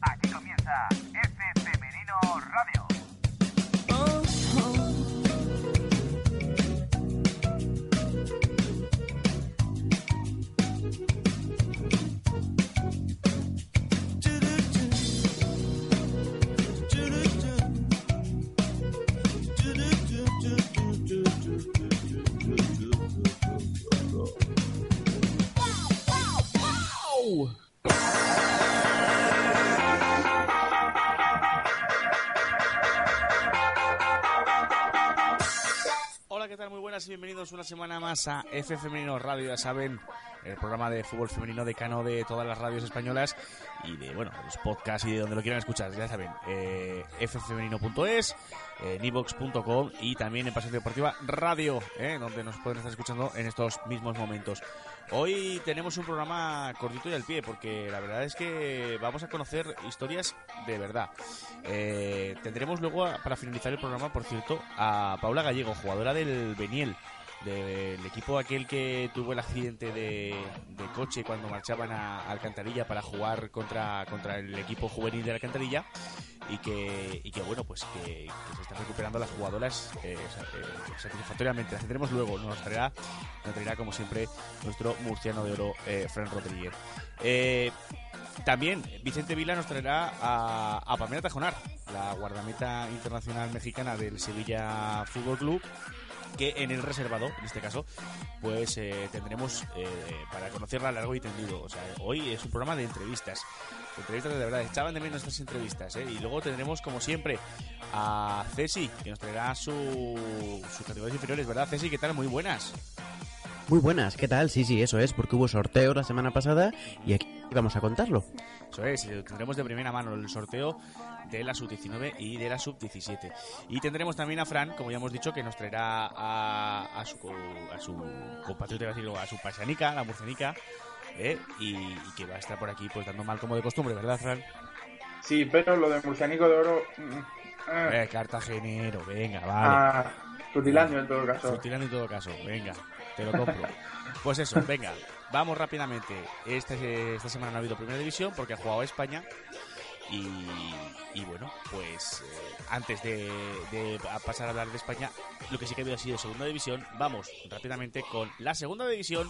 Aquí comienza F Femenino Radio. ¿qué Muy buenas y bienvenidos una semana más a F Femenino Radio, ya saben, el programa de fútbol femenino decano de todas las radios españolas y de, bueno, los podcasts y de donde lo quieran escuchar, ya saben, eh, ffemenino.es, eh, nivox.com y también en Pasión Deportiva Radio, eh, donde nos pueden estar escuchando en estos mismos momentos. Hoy tenemos un programa cortito y al pie, porque la verdad es que vamos a conocer historias de verdad. Eh, tendremos luego, para finalizar el programa, por cierto, a Paula Gallego, jugadora del Beniel, del equipo aquel que tuvo el accidente de, de coche cuando marchaban a, Alcantarilla para jugar contra, contra el equipo juvenil de Alcantarilla y que, y que bueno, pues que, que se están recuperando las jugadoras eh, eh, satisfactoriamente. Las tendremos luego, nos traerá, nos traerá como siempre nuestro murciano de oro, eh, Fran Rodríguez. Eh, también Vicente Vila nos traerá a, a Pamela Tajonar, la guardameta internacional mexicana del Sevilla Fútbol Club, que en el reservado, en este caso, pues eh, tendremos eh, para conocerla largo y tendido. O sea, hoy es un programa de entrevistas. Entrevistas de verdad, echaban de menos estas entrevistas, ¿eh? Y luego tendremos, como siempre, a Ceci, que nos traerá su, sus categorías inferiores, ¿verdad, Ceci? ¿Qué tal? Muy buenas. Muy buenas, ¿qué tal? Sí, sí, eso es, porque hubo sorteo la semana pasada y aquí vamos a contarlo. Eso es, tendremos de primera mano el sorteo de la sub-19 y de la sub-17. Y tendremos también a Fran, como ya hemos dicho, que nos traerá a, a su, a su compatriota, a su paisanica, la murcianica, ¿eh? y, y que va a estar por aquí pues dando mal como de costumbre, ¿verdad, Fran? Sí, pero lo de Murcianico de Oro. mm, eh, Eh, cartagenero, venga, vale. ah, Frutilandio en todo caso. Frutilando en todo caso, venga, te lo compro. Pues eso, venga, vamos rápidamente. Este, esta semana no ha habido primera división porque ha jugado España. Y, bueno, pues eh, antes de, de pasar a hablar de España, lo que sí que ha habido ha sido segunda división. Vamos rápidamente con la segunda división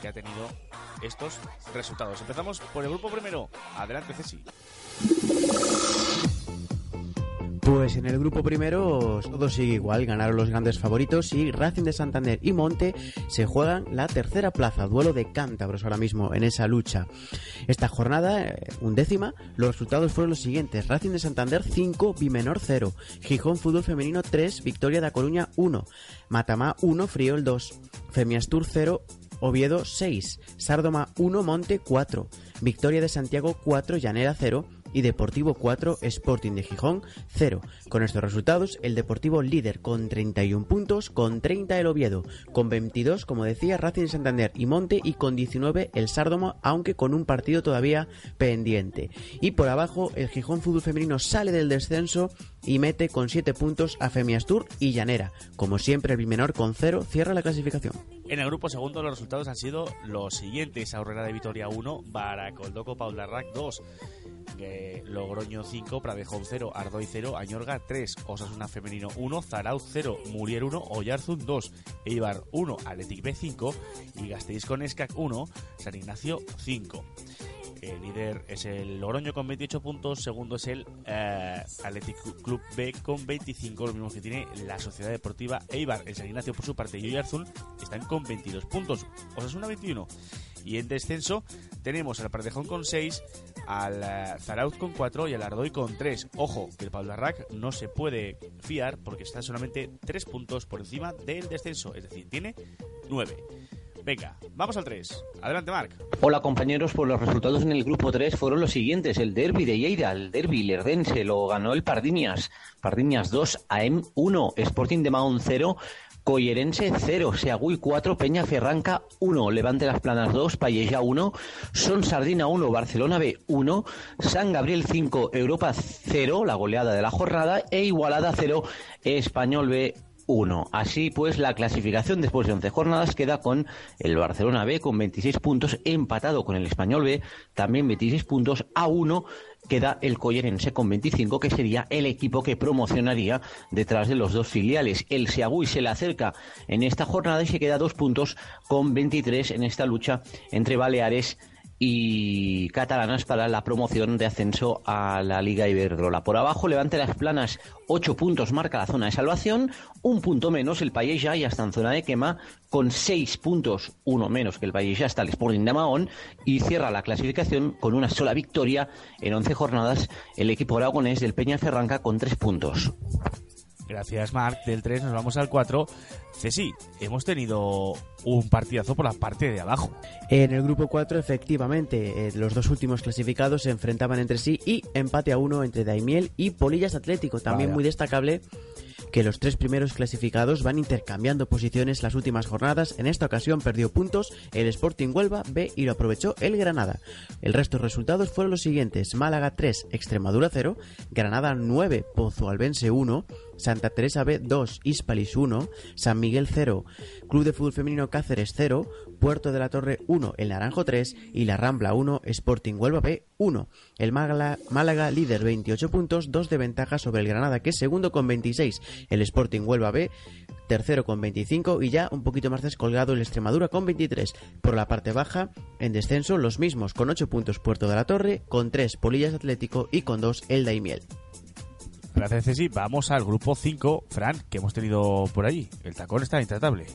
que ha tenido estos resultados. Empezamos por el grupo primero. Adelante, Ceci. Pues en el grupo primero todo sigue igual, ganaron los grandes favoritos y Racing de Santander y Monte se juegan la tercera plaza, duelo de cántabros ahora mismo en esa lucha. Esta jornada, eh, undécima, los resultados fueron los siguientes, Racing de Santander 5, Bimenor 0, Gijón Fútbol Femenino 3, Victoria de A Coruña 1, Matamá 1, Friol 2, Femiastur 0, Oviedo 6, Sárdoma 1, Monte 4, Victoria de Santiago 4, Llanera 0 y Deportivo 4, Sporting de Gijón 0. Con estos resultados, el Deportivo líder con 31 puntos, con 30 el Oviedo, con 22, como decía, Racing de Santander y Monte y con 19 el Sárdoma, aunque con un partido todavía pendiente. Y por abajo, el Gijón Fútbol Femenino sale del descenso y mete con 7 puntos a Femiastur y Llanera. Como siempre, el Bimenor con 0 cierra la clasificación. En el grupo segundo los resultados han sido los siguientes. Aurrera de Vitoria 1, Baracoldoco Paularrac 2, eh, Logroño 5, Pradejón 0, Ardoy 0, Añorga 3, Osasuna Femenino 1, Zarauz 0, Murier 1, Oyarzun 2, Eibar 1, Athletic B 5 y Gasteiz con Escac 1, San Ignacio 5. El líder es el Logroño con 28 puntos, segundo es el eh, Athletic Club B con 25, lo mismo que tiene la Sociedad Deportiva Eibar. El San Ignacio por su parte y Oyarzún están con 22 puntos, Osasuna 21. Y en descenso tenemos al Pardejón con 6, al eh, Zarauz con 4 y al Ardoy con 3. Ojo, que el Paularrac no se puede fiar porque está solamente 3 puntos por encima del descenso, es decir, tiene 9. Venga, vamos al 3. Adelante, Marc. Hola compañeros, pues los resultados en el grupo 3 fueron los siguientes. El derby de Lleida, el derby lerdense, lo ganó el Pardiñas. Pardiñas 2, AM 1, Sporting de Mahón 0, Collerense 0, Seagüí 4, Peña Ferranca 1, Levante Las Planas 2, Palleja 1, Son Sardina 1, Barcelona B 1, San Gabriel 5, Europa 0, la goleada de la jornada, e Igualada 0, Español B 1. Así pues, la clasificación después de 11 jornadas queda con el Barcelona B con 26 puntos, empatado con el Español B, también 26 puntos a 1 queda el Collerense con 25, que sería el equipo que promocionaría detrás de los dos filiales. El Seagüí se le acerca en esta jornada y se queda dos puntos con 23 en esta lucha entre Baleares y catalanas para la promoción de ascenso a la Liga Iberdrola. Por abajo, Levante las Planas, 8 puntos marca la zona de salvación, un punto menos el ya y hasta en zona de quema, con 6 puntos, uno menos que el ya está el Sporting de Mahón y cierra la clasificación con una sola victoria en 11 jornadas el equipo aragonés del Peña Ferranca con 3 puntos. Gracias, Marc. Del 3 nos vamos al 4. Ceci, hemos tenido un partidazo por la parte de abajo. En el grupo 4, efectivamente, eh, los dos últimos clasificados se enfrentaban entre sí y empate a uno entre Daimiel y Polillas Atlético. También muy destacable que los tres primeros clasificados van intercambiando posiciones las últimas jornadas. En esta ocasión perdió puntos el Sporting Huelva B y lo aprovechó el Granada. El resto de resultados fueron los siguientes: Málaga 3, Extremadura 0, Granada 9, Pozo Albense 1, Santa Teresa B 2, Hispalis 1, San Miguel 0, Club de Fútbol Femenino Cáceres 0, Puerto de la Torre 1, El Naranjo 3 y La Rambla 1, Sporting Huelva B 1. El Málaga, líder 28 puntos, 2 de ventaja sobre el Granada que es segundo con 26, el Sporting Huelva B tercero con 25 y ya un poquito más descolgado el Extremadura con 23. Por la parte baja, en descenso, los mismos con 8 puntos Puerto de la Torre, con 3 Polillas Atlético y con 2 El Daimiel. Gracias, Ceci. Vamos al grupo 5, Fran, que hemos tenido por allí. El tacón está intratable.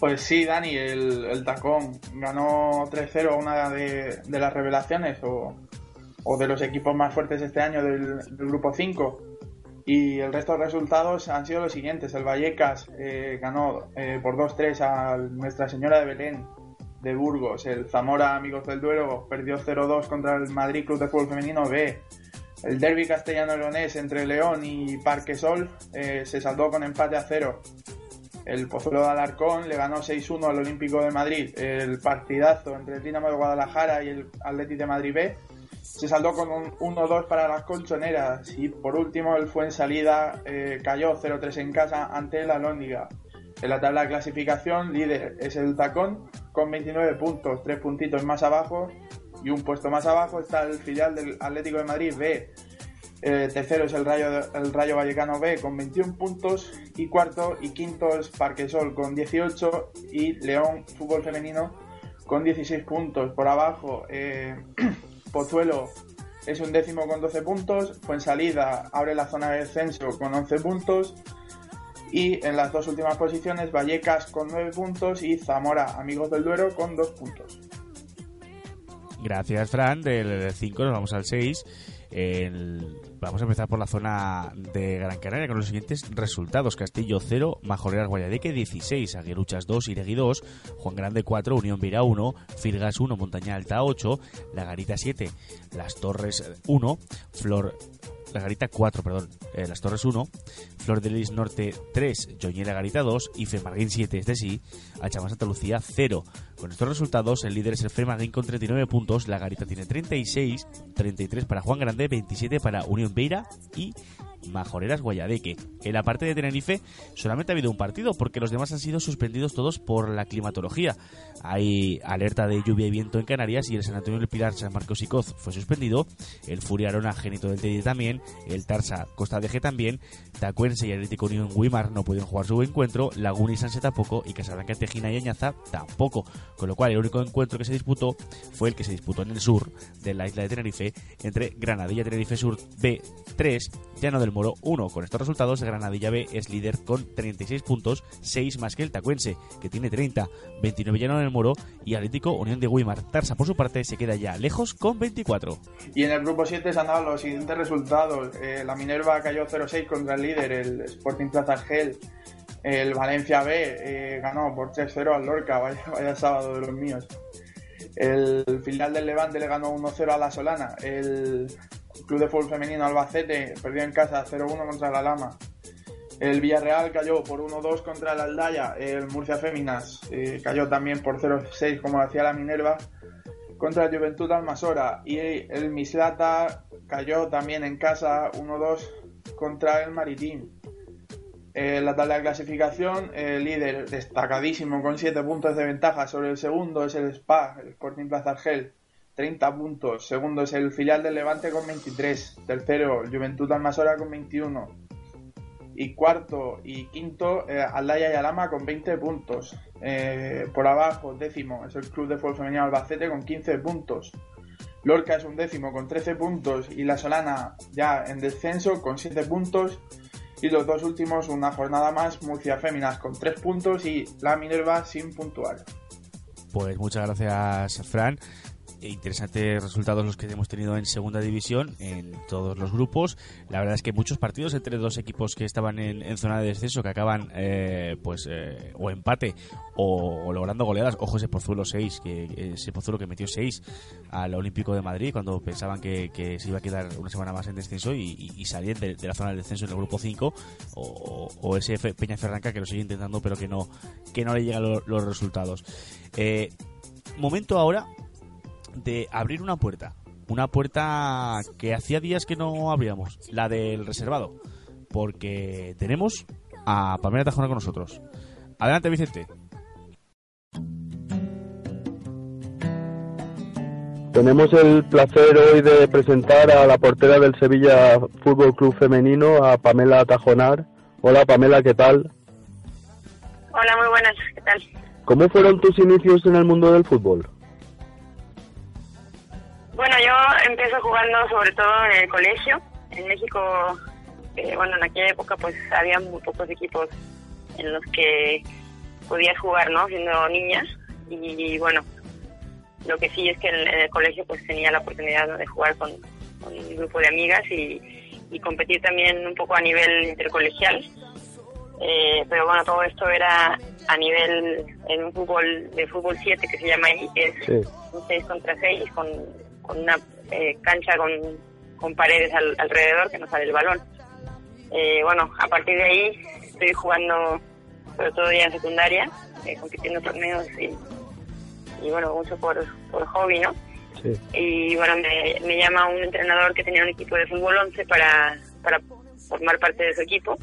Pues sí, Dani, el, tacón ganó 3-0 una de, las revelaciones o, de los equipos más fuertes este año del, grupo 5. Y el resto de resultados han sido los siguientes. El Vallecas eh, ganó eh, por 2-3 a Nuestra Señora de Belén de Burgos. El Zamora Amigos del Duero perdió 0-2 contra el Madrid Club de Fútbol Femenino B. El derby castellano-leonés entre León y Parquesol eh, se saldó con empate a cero. El Pozuelo de Alarcón le ganó 6-1 al Olímpico de Madrid. El partidazo entre el Dinamo de Guadalajara y el Athletic de Madrid B se saldó con un 1-2 para las colchoneras. Y por último, el Fuensalida eh, cayó 0-3 en casa ante la Lóndiga. En la tabla de clasificación, líder es el Tacón con 29 puntos, 3 puntitos más abajo y un puesto más abajo está el filial del Atlético de Madrid B. Eh, tercero es el Rayo, el Rayo Vallecano B con 21 puntos y cuarto y quinto es Parquesol con 18 y León Fútbol Femenino con 16 puntos. Por abajo eh, Pozuelo es un décimo con 12 puntos, Fuensalida abre la zona de descenso con 11 puntos y en las dos últimas posiciones Vallecas con 9 puntos y Zamora Amigos del Duero con 2 puntos. Gracias, Fran. Del 5 nos vamos al 6. Vamos a empezar por la zona de Gran Canaria con los siguientes resultados. Castillo 0, Majoreras Guayadeque 16, Aguiruchas 2, Iregui 2, Juan Grande 4, Unión Vira 1, Firgas 1, Montaña Alta 8, La Garita 7, Las Torres 1, Flor la Garita 4, perdón, eh, Las Torres 1, Flor de Lis Norte 3, Joñera Garita 2 y Femarguín 7, es decir, Alchamán Santa Lucía 0. Con estos resultados, el líder es el Femarguín con 39 puntos, La Garita tiene 36, 33 para Juan Grande, 27 para Unión Beira y Majoreras Guayadeque. En la parte de Tenerife solamente ha habido un partido porque los demás han sido suspendidos todos por la climatología. Hay alerta de lluvia y viento en Canarias y el San Antonio del Pilar San Marcos y Coz fue suspendido, el Furia Arona Génito del Teddy también, el Tarsa Costa de G también, Tacuense y Atlético Unión Guimar no pudieron jugar su encuentro, Laguna y Sanse tampoco. Y Casablanca Tejina y Añaza tampoco, con lo cual el único encuentro que se disputó fue el que se disputó en el sur de la isla de Tenerife entre Granadilla Tenerife Sur B3, Llano del Moro 1. Con estos resultados, Granadilla B es líder con 36 puntos, 6 más que el Tacuense, que tiene 30, 29 Llano del Moro y Atlético Unión de Guimar. Tarsa, por su parte, se queda ya lejos con 24. Y en el grupo 7 se han dado los siguientes resultados. Eh, la Minerva cayó 0-6 contra el líder, el Sporting Plaza Argel. El Valencia B eh, ganó por 3-0 al Lorca, vaya, vaya sábado de los míos. El filial del Levante le ganó 1-0 a la Solana. El Club de Fútbol Femenino Albacete perdió en casa 0-1 contra la Lama. El Villarreal cayó por 1-2 contra el Aldaya. El Murcia Féminas eh, cayó también por 0-6 como hacía la Minerva contra el Juventud Almasora. Y el Mislata cayó también en casa 1-2 contra el Maritín. En la tabla de clasificación, el líder destacadísimo con 7 puntos de ventaja sobre el segundo es el Spa, el Sporting Plaza Argel, 30 puntos. Segundo es el filial del Levante con 23. Tercero, Juventud Almasora con 21. Y cuarto y quinto, eh, Aldaya y Alama con 20 puntos. Eh, por abajo, décimo, es el Club de Fútbol Femenino Albacete con 15 puntos. Lorca es un décimo con 13 puntos y la Solana ya en descenso con 7 puntos. Y los dos últimos, una jornada más, Murcia Féminas con 3 puntos y la Minerva sin puntuar. Pues muchas gracias, Fran. E interesantes resultados los que hemos tenido en segunda división en todos los grupos. La verdad es que muchos partidos entre dos equipos que estaban en, zona de descenso que acaban eh, pues eh, o empate o, logrando goleadas. Ojo ese Pozuelo 6, que ese Pozuelo que metió 6 al Olímpico de Madrid cuando pensaban que, se iba a quedar una semana más en descenso y, y, salir de, la zona de descenso en el grupo 5 o, ese Peña Ferranca que lo sigue intentando pero que no que no le llegan los resultados. Eh, momento ahora de abrir una puerta. Una puerta que hacía días que no abríamos, la del reservado. Porque tenemos a Pamela Tajona con nosotros. Adelante, Vicente. Tenemos el placer hoy de presentar a la portera del Sevilla Fútbol Club Femenino, a Pamela Tajonar. Hola Pamela, ¿qué tal? Hola, muy buenas, ¿qué tal? ¿Cómo fueron tus inicios en el mundo del fútbol? Empiezo jugando sobre todo en el colegio. En México, eh, bueno, en aquella época pues había muy pocos equipos en los que podías jugar, ¿no? Siendo niñas. Y, bueno, lo que sí es que en, el colegio pues tenía la oportunidad de jugar con, un grupo de amigas y, competir también un poco a nivel intercolegial. Eh, pero bueno, todo esto era a nivel en un fútbol de fútbol 7 que se llama ahí, que es un 6 contra 6 con con una eh, cancha con, con paredes alrededor que no sale el balón. Eh, bueno, a partir de ahí estoy jugando sobre todo ya en secundaria, eh, compitiendo torneos y, y, bueno, mucho por, por hobby, ¿no? Y bueno, me, me, llama un entrenador que tenía un equipo de fútbol 11 para, para formar parte de su equipo.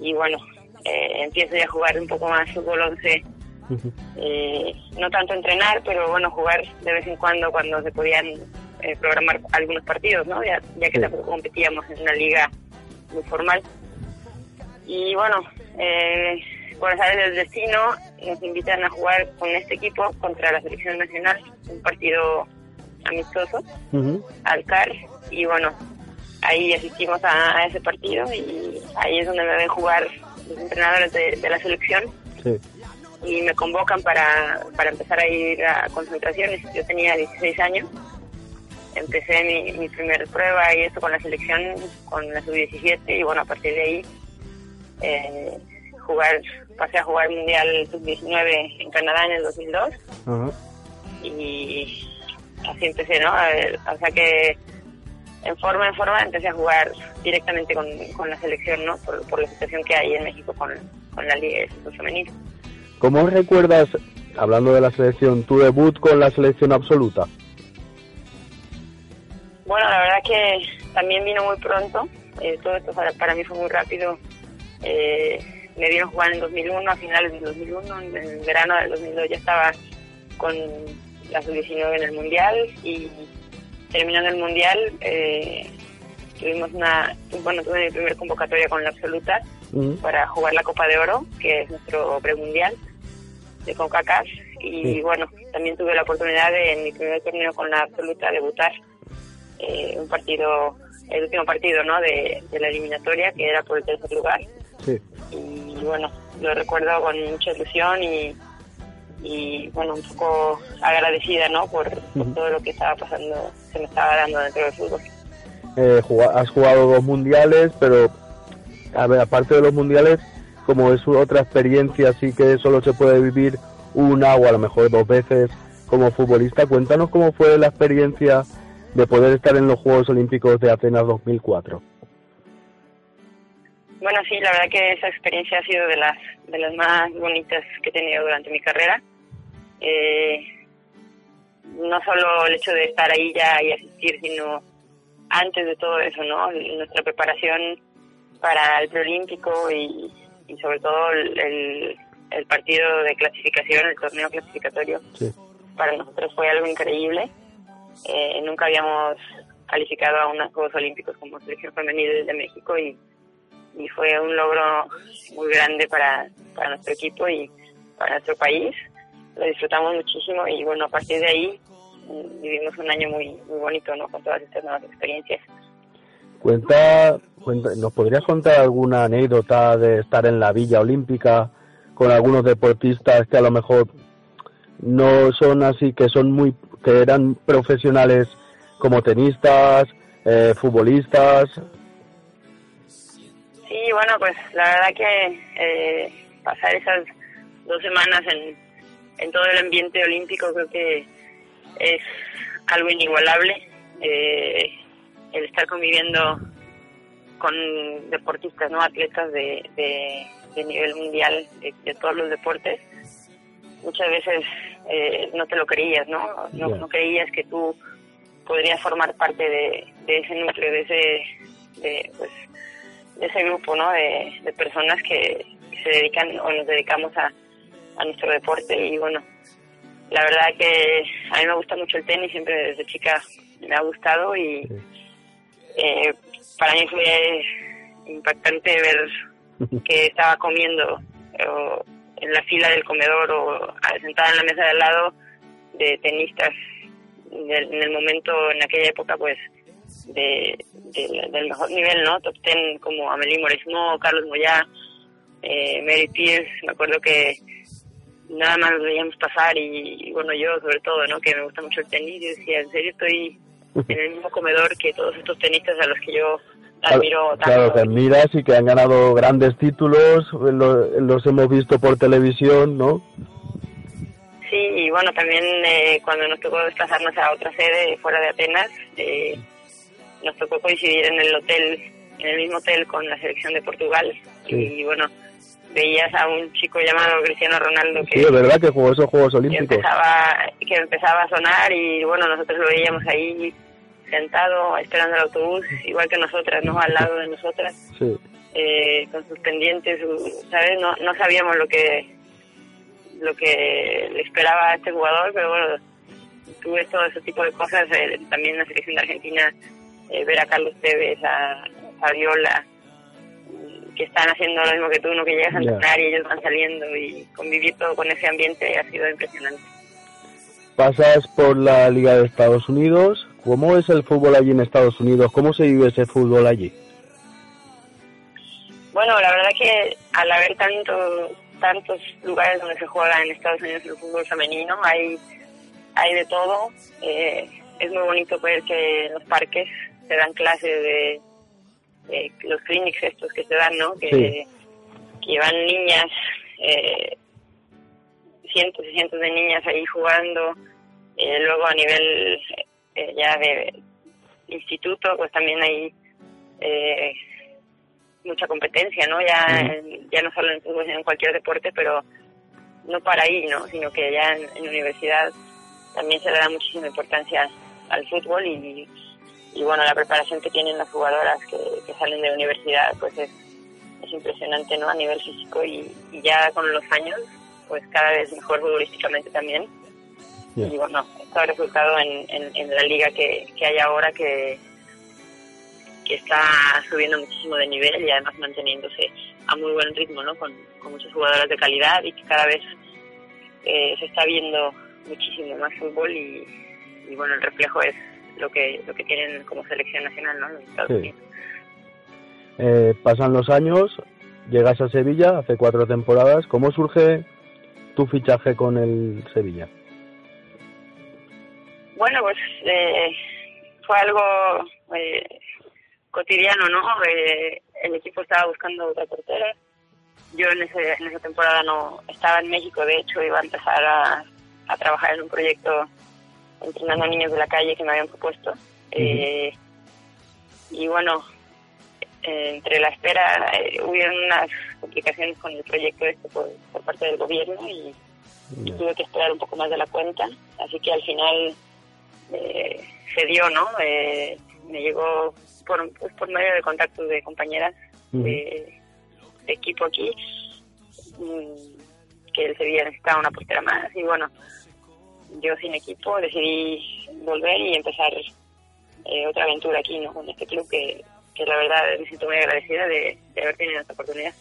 Y bueno, empiezo ya a jugar un poco más fútbol 11 eh, no tanto entrenar, pero bueno, jugar de vez en cuando cuando se podían eh, programar algunos partidos, ¿no? Ya, que tampoco competíamos en una liga muy formal. Y bueno, eh, por saber del destino, nos invitan a jugar con este equipo contra la selección nacional, un partido amistoso, al CAR, y bueno, ahí asistimos a, ese partido y ahí es donde me ven jugar los entrenadores de, de la selección. Sí y me convocan para, para empezar a ir a concentraciones. Yo tenía 16 años, empecé mi, mi primera prueba y esto con la selección, con la sub-17 y bueno, a partir de ahí eh, jugar, pasé a jugar Mundial sub-19 en Canadá en el 2002 y así empecé, ¿no? O sea que en forma en forma empecé a jugar directamente con, con la selección, ¿no? Por, por, la situación que hay en México con, con la Liga de Femenino. ¿Cómo recuerdas, hablando de la selección, tu debut con la selección absoluta? Bueno, la verdad que también vino muy pronto. Eh, todo esto para, mí fue muy rápido. Eh, me vieron jugar en 2001, a finales del 2001. En el verano del 2002 ya estaba con la sub-19 en el Mundial y terminando el Mundial eh, tuvimos una, bueno, tuve mi primer convocatoria con la absoluta para jugar la Copa de Oro, que es nuestro premundial de CONCACAF y bueno, también tuve la oportunidad de en mi primer torneo con la absoluta debutar eh, un partido, el último partido ¿no? de, la eliminatoria que era por el tercer lugar. Y bueno, lo recuerdo con mucha ilusión y, y bueno, un poco agradecida ¿no? por, todo lo que estaba pasando, se me estaba dando dentro del fútbol. Eh, has jugado dos mundiales, pero a ver, aparte de los mundiales, como es otra experiencia así que solo se puede vivir una o a lo mejor dos veces como futbolista. Cuéntanos cómo fue la experiencia de poder estar en los Juegos Olímpicos de Atenas 2004. Bueno, sí, la verdad que esa experiencia ha sido de las de las más bonitas que he tenido durante mi carrera. Eh, no solo el hecho de estar ahí ya y asistir, sino antes de todo eso, ¿no? Nuestra preparación para el preolímpico y, y sobre todo el, el, partido de clasificación, el torneo clasificatorio, para nosotros fue algo increíble. Eh, nunca habíamos calificado a unos Juegos Olímpicos como selección femenil de México y, y fue un logro muy grande para, para nuestro equipo y para nuestro país. Lo disfrutamos muchísimo y bueno, a partir de ahí mm, vivimos un año muy, muy bonito ¿no? con todas estas nuevas experiencias. Cuenta, cuenta, ¿nos podrías contar alguna anécdota de estar en la Villa Olímpica con algunos deportistas que a lo mejor no son así, que son muy, que eran profesionales como tenistas, eh, futbolistas? Sí, bueno, pues la verdad que eh, pasar esas dos semanas en, todo el ambiente olímpico creo que es algo inigualable. Eh, el estar conviviendo con deportistas, no atletas de, de, nivel mundial de, todos los deportes, muchas veces eh, no te lo creías, ¿no? No, creías que tú podrías formar parte de, ese núcleo, de ese, de, pues, de ese grupo, ¿no? De, de personas que se dedican o nos dedicamos a, a nuestro deporte y bueno, la verdad que a mí me gusta mucho el tenis, siempre desde chica me ha gustado y eh, para mí fue impactante ver que estaba comiendo en la fila del comedor o sentada en la mesa de al lado de tenistas en el momento, en aquella época, pues de, del mejor nivel, ¿no? Top ten como Amelie Moresmo, Carlos Moyá, eh, Mary Pierce, me acuerdo que nada más nos veíamos pasar y, bueno, yo sobre todo, ¿no? Que me gusta mucho el tenis, yo decía, en serio estoy en el mismo comedor que todos estos tenistas a los que yo admiro tanto. Claro, que admiras y que han ganado grandes títulos, los hemos visto por televisión, ¿no? Sí, y bueno, también eh, cuando nos tocó desplazarnos a otra sede fuera de Atenas, eh, nos tocó coincidir en el hotel, en el mismo hotel con la selección de Portugal. Y bueno, veías a un chico llamado Cristiano Ronaldo que... Sí, es verdad que jugó esos Juegos Olímpicos. Que empezaba, que empezaba a sonar y bueno, nosotros lo veíamos ahí sentado esperando el autobús, igual que nosotras, ¿no? Al lado de nosotras. Sí. Eh, con sus pendientes, ¿sabes? No, no sabíamos lo que lo que le esperaba a este jugador, pero bueno, tuve todo ese tipo de cosas. Eh, también en la selección de Argentina, eh, ver a Carlos Tevez, a Fabiola, que están haciendo lo mismo que tú, no que llegas a entrenar y ellos van saliendo y convivir todo con ese ambiente ha sido impresionante. Pasas por la Liga de Estados Unidos. ¿Cómo es el fútbol allí en Estados Unidos? ¿Cómo se vive ese fútbol allí? Bueno, la verdad que al haber tanto tantos lugares donde se juega en Estados Unidos el fútbol femenino, hay, hay de todo. Eh, es muy bonito ver que en los parques se dan clases de, los clinics estos que se dan, ¿no? Que, que van niñas, eh, cientos y cientos de niñas ahí jugando. Eh, luego a nivel ya de instituto, pues también hay mucha competencia, ¿no? Ya, ya no solo en fútbol, sino en cualquier deporte, pero no para ahí, ¿no? Sino que ya en, la universidad también se le da muchísima importancia al fútbol y, y bueno, la preparación que tienen las jugadoras que, salen de la universidad, pues es, es impresionante, ¿no? A nivel físico y, ya con los años, pues cada vez mejor futbolísticamente también. Y bueno, esto ha resultado en, en, en la liga que, que hay ahora que que está subiendo muchísimo de nivel y además manteniéndose a muy buen ritmo, ¿no? Con, muchos jugadores de calidad y que cada vez eh, se está viendo muchísimo más fútbol y, bueno, el reflejo es lo que lo que tienen como selección nacional, ¿no? Los Estados Unidos. Eh, pasan los años, llegas a Sevilla hace cuatro temporadas. ¿Cómo surge tu fichaje con el Sevilla? Bueno, pues eh, fue algo cotidiano, ¿no? Eh, el equipo estaba buscando otra portera yo en, ese, en esa temporada no estaba en México, de hecho iba a empezar a, a trabajar en un proyecto entrenando a niños de la calle que me habían propuesto. Eh, y bueno, eh, entre la espera eh, hubieron unas complicaciones con el proyecto este por, por parte del gobierno y tuve que esperar un poco más de la cuenta. Así que al final eh, se dio, ¿no? Eh, me llegó por, pues, por medio de contactos de compañeras de, de equipo aquí mm, que el Sevilla necesitaba una portera más y bueno, yo sin equipo decidí volver y empezar eh, otra aventura aquí, ¿no? Con este club que, que la verdad me siento muy agradecida de, de haber tenido esta oportunidad.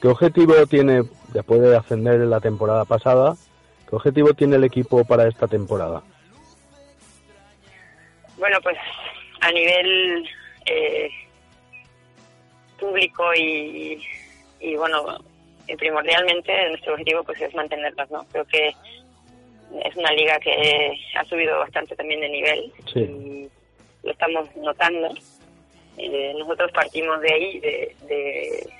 ¿Qué objetivo tiene, después de ascender en la temporada pasada, qué objetivo tiene el equipo para esta temporada? Bueno, pues a nivel eh, público y, y bueno, primordialmente nuestro objetivo pues es mantenernos, ¿no? Creo que es una liga que ha subido bastante también de nivel Sí. y lo estamos notando. Eh, nosotros partimos de ahí, de, de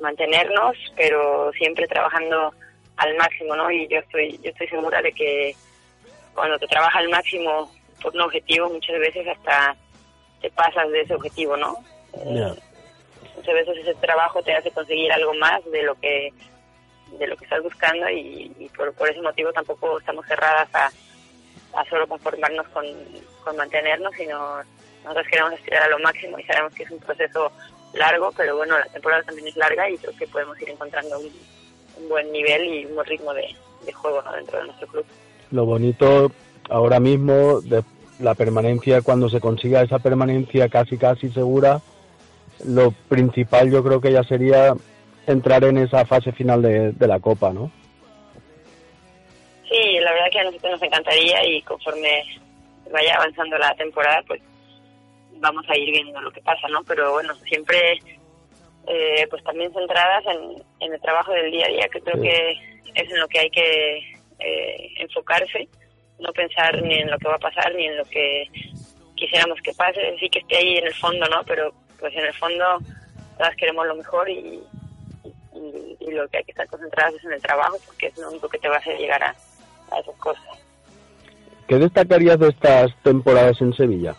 mantenernos, pero siempre trabajando al máximo, ¿no? Y yo estoy, yo estoy segura de que cuando te trabajas al máximo por un objetivo, muchas veces hasta te pasas de ese objetivo, ¿no? Ya. Muchas veces ese trabajo te hace conseguir algo más de lo que de lo que estás buscando y, y por, ese motivo tampoco estamos cerradas a, a solo conformarnos con, con mantenernos, sino nosotros queremos aspirar a lo máximo y sabemos que es un proceso largo, pero bueno, la temporada también es larga y creo que podemos ir encontrando un, un buen nivel y un buen ritmo de, de juego ¿no? dentro de nuestro club. Lo bonito ahora mismo de la permanencia, cuando se consiga esa permanencia casi casi segura, lo principal yo creo que ya sería entrar en esa fase final de, de la Copa, ¿no? Sí, la verdad que a nosotros nos encantaría y conforme vaya avanzando la temporada, pues vamos a ir viendo lo que pasa, ¿no? Pero bueno, siempre eh, pues también centradas en, en el trabajo del día a día, que creo Sí. que es en lo que hay que eh, enfocarse, no pensar ni en lo que va a pasar ni en lo que quisiéramos que pase, sí que esté ahí en el fondo, ¿no? Pero pues en el fondo todas queremos lo mejor y, y, y lo que hay que estar concentradas es en el trabajo, porque es lo único que te va a hacer llegar a, a esas cosas. ¿Qué destacarías de estas temporadas en Sevilla?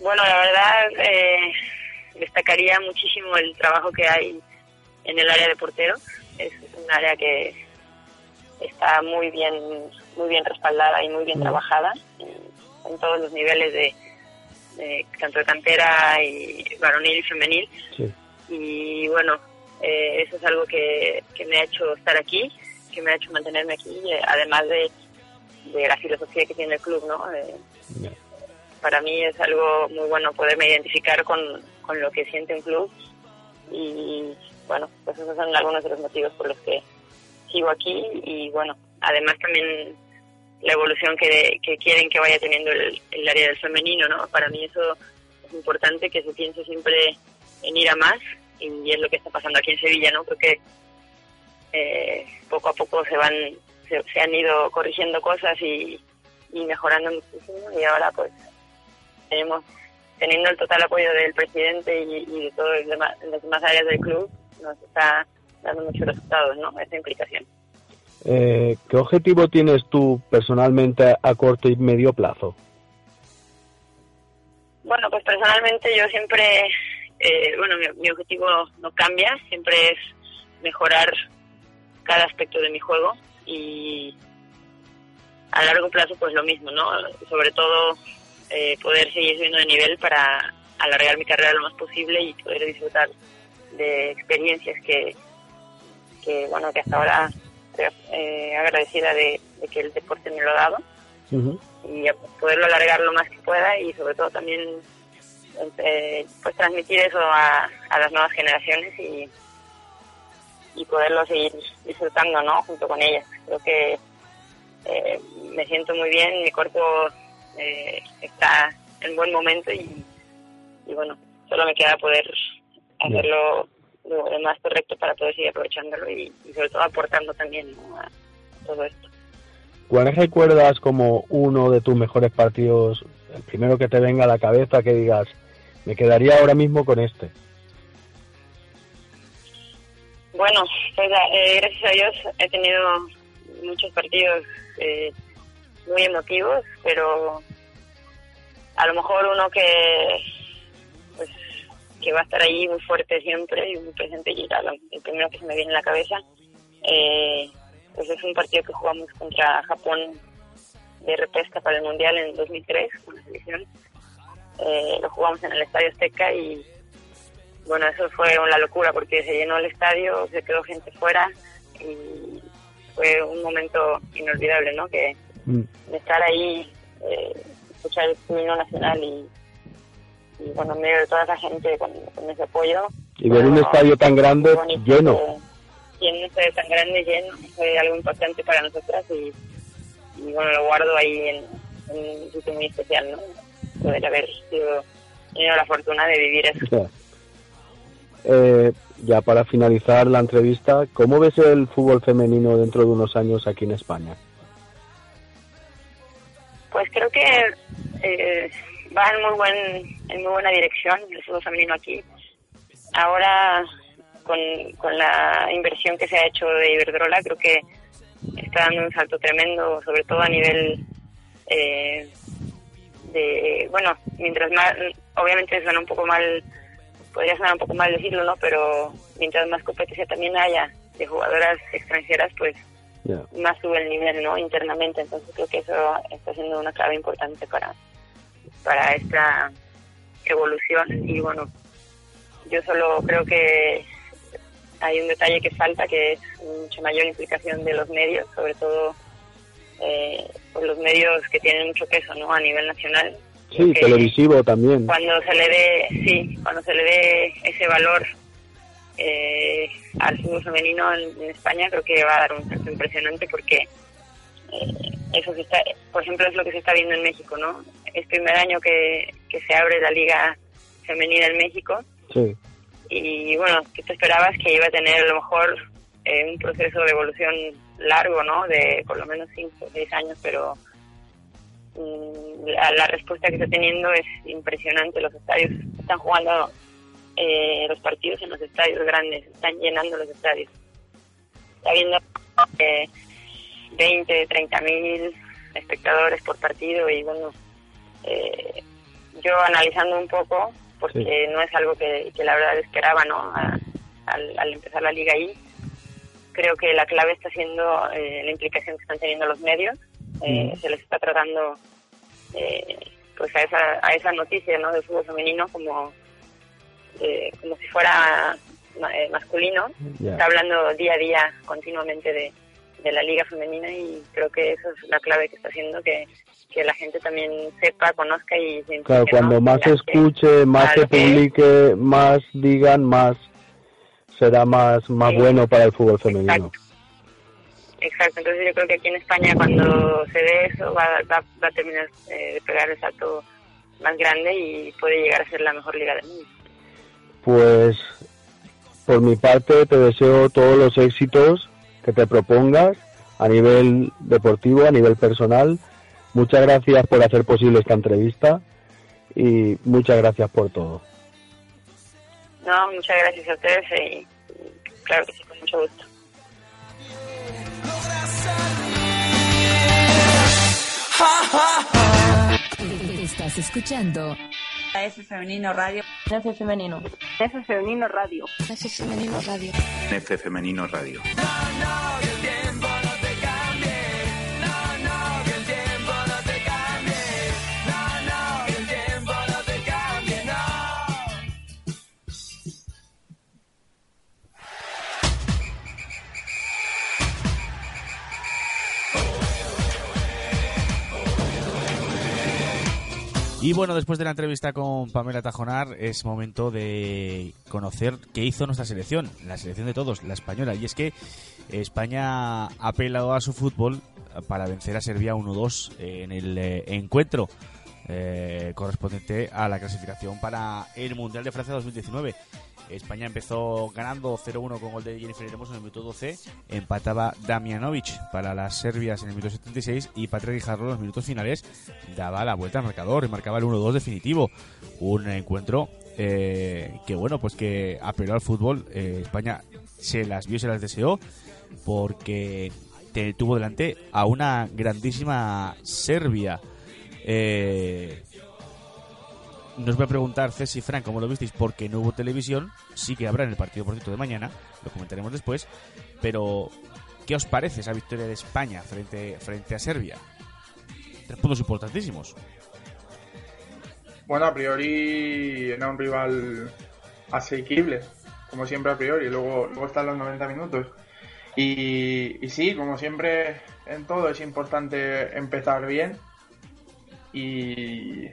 Bueno, la verdad, eh, destacaría muchísimo el trabajo que hay en el área de portero. Es un área que está muy bien, muy bien respaldada y muy bien trabajada en, en todos los niveles de, de tanto de cantera y varonil y femenil. Sí. Y bueno, eh, eso es algo que, que me ha hecho estar aquí, que me ha hecho mantenerme aquí, eh, además de, de la filosofía que tiene el club, ¿no? Eh, para mí es algo muy bueno poderme identificar con, con lo que siente un club y bueno, pues esos son algunos de los motivos por los que sigo aquí y bueno, además también la evolución que, que quieren que vaya teniendo el, el área del femenino, ¿no? Para mí eso es importante que se piense siempre en ir a más y es lo que está pasando aquí en Sevilla, ¿no? Creo que eh, poco a poco se van se, se han ido corrigiendo cosas y, y mejorando muchísimo y ahora pues tenemos teniendo el total apoyo del presidente y, y de todas las demás áreas del club nos está dando muchos resultados, ¿no? Esa implicación. Eh, ¿Qué objetivo tienes tú personalmente a corto y medio plazo? Bueno, pues personalmente yo siempre, eh, bueno, mi, mi objetivo no cambia, siempre es mejorar cada aspecto de mi juego y a largo plazo pues lo mismo, ¿no? Sobre todo eh, poder seguir subiendo de nivel para alargar mi carrera lo más posible y poder disfrutar de experiencias que, que bueno, que hasta ahora estoy eh, agradecida de, de que el deporte me lo ha dado y a poderlo alargar lo más que pueda y sobre todo también eh, pues transmitir eso a, a las nuevas generaciones y, y poderlo seguir disfrutando no junto con ellas. Creo que eh, me siento muy bien mi cuerpo eh, está en buen momento y, bueno solo me queda poder hacerlo lo, más correcto para poder seguir aprovechándolo y, sobre todo aportando también a todo esto. ¿Cuál recuerdas como uno de tus mejores partidos, el primero que te venga a la cabeza que digas, me quedaría ahora mismo con este? Bueno, pues eh, gracias a Dios he tenido muchos partidos eh, muy emotivos, pero a lo mejor uno que pues que va a estar ahí muy fuerte siempre y muy presente y claro, el primero que se me viene a la cabeza eh, pues es un partido que jugamos contra Japón de repesca para el mundial en 2003 con la selección eh, lo jugamos en el Estadio Azteca y bueno eso fue una locura porque se llenó el estadio se quedó gente fuera y fue un momento inolvidable no que Mm. de estar ahí, eh, escuchar el himno nacional y, y, bueno, en medio de toda esa gente con, con ese apoyo. Y ver un estadio tan grande lleno. Y en un estadio tan grande lleno fue algo importante para nosotras y, y bueno, lo guardo ahí en, en un sitio muy especial, ¿no? Poder haber sido, tenido la fortuna de vivir eso. Eh, ya para finalizar la entrevista, ¿cómo ves el fútbol femenino dentro de unos años aquí en España? Pues creo que eh, va en muy buen en muy buena dirección el fútbol femenino aquí. Ahora con, con la inversión que se ha hecho de Iberdrola creo que está dando un salto tremendo, sobre todo a nivel eh, de bueno, mientras más obviamente suena un poco mal podría sonar un poco mal decirlo, ¿no? Pero mientras más competencia también haya de jugadoras extranjeras, pues más sube el nivel no internamente. Entonces creo que eso está siendo una clave importante para para esta evolución. Y bueno yo solo creo que hay un detalle que falta que es mucha mayor implicación de los medios sobre todo eh, por los medios que tienen mucho peso no a nivel nacional. Sí, Que televisivo también. cuando se le dé sí cuando se le dé ese valor eh, al fútbol femenino en, en España creo que va a dar un salto impresionante porque eh, eso se está, por ejemplo es lo que se está viendo en México no es primer año que, que se abre la liga femenina en México. Sí. y bueno ¿qué te esperabas que iba a tener a lo mejor eh, un proceso de evolución largo no de por lo menos 5 o 6 años pero mm, la, la respuesta que está teniendo es impresionante los estadios están jugando eh, los partidos en los estadios grandes, están llenando los estadios. Está viendo eh, 20, 30 mil espectadores por partido y bueno, eh, yo analizando un poco, porque no es algo que, que la verdad esperaba, ¿no? A- al, al empezar la liga ahí, creo que la clave está siendo eh, la implicación que están teniendo los medios. Eh, Se les está tratando eh, pues a esa, a esa noticia ¿no? del fútbol femenino como eh, como si fuera ma- eh, masculino. Está hablando día a día continuamente de, de la liga femenina y creo que eso es la clave que está haciendo que, que la gente también sepa, conozca y se Claro, cuando más se escuche, más se publique, más digan, más será más más Sí. bueno para el fútbol femenino. Exacto, entonces yo creo que aquí en España cuando se ve eso va, va, va a terminar eh, de pegar el salto más grande y puede llegar a ser la mejor liga del mundo. Pues por mi parte te deseo todos los éxitos que te propongas a nivel deportivo, a nivel personal. Muchas gracias por hacer posible esta entrevista y muchas gracias por todo. No, muchas gracias a ustedes y, y claro que sí, con mucho gusto. Estás escuchando F Femenino Radio. F Femenino. F Femenino Radio. F Femenino Radio. F Femenino Radio. Y bueno, después de la entrevista con Pamela Tajonar, es momento de conocer qué hizo nuestra selección, la selección de todos, la española. Y es que España ha apelado a su fútbol para vencer a Serbia 1-2 en el eh, encuentro eh, correspondiente a la clasificación para el Mundial de Francia 2019. España empezó ganando 0-1 con gol de Jennifer Hermoso en el minuto 12. Empataba Damianovic para las serbias en el minuto 76 y Patrick Guijarro en los minutos finales daba la vuelta al marcador y marcaba el 1-2 definitivo. Un encuentro eh, que, bueno, pues que apeló al fútbol. Eh, España se las vio se las deseó porque tuvo delante a una grandísima Serbia. Eh, nos va a preguntar Ceci Frank cómo lo visteis porque no hubo televisión. Sí que habrá en el partido, por cierto, de mañana. Lo comentaremos después. Pero, ¿qué os parece esa victoria de España frente, frente a Serbia? Tres puntos importantísimos. Bueno, a priori era un rival asequible, como siempre a priori. Luego, luego están los 90 minutos. Y, y sí, como siempre en todo es importante empezar bien y,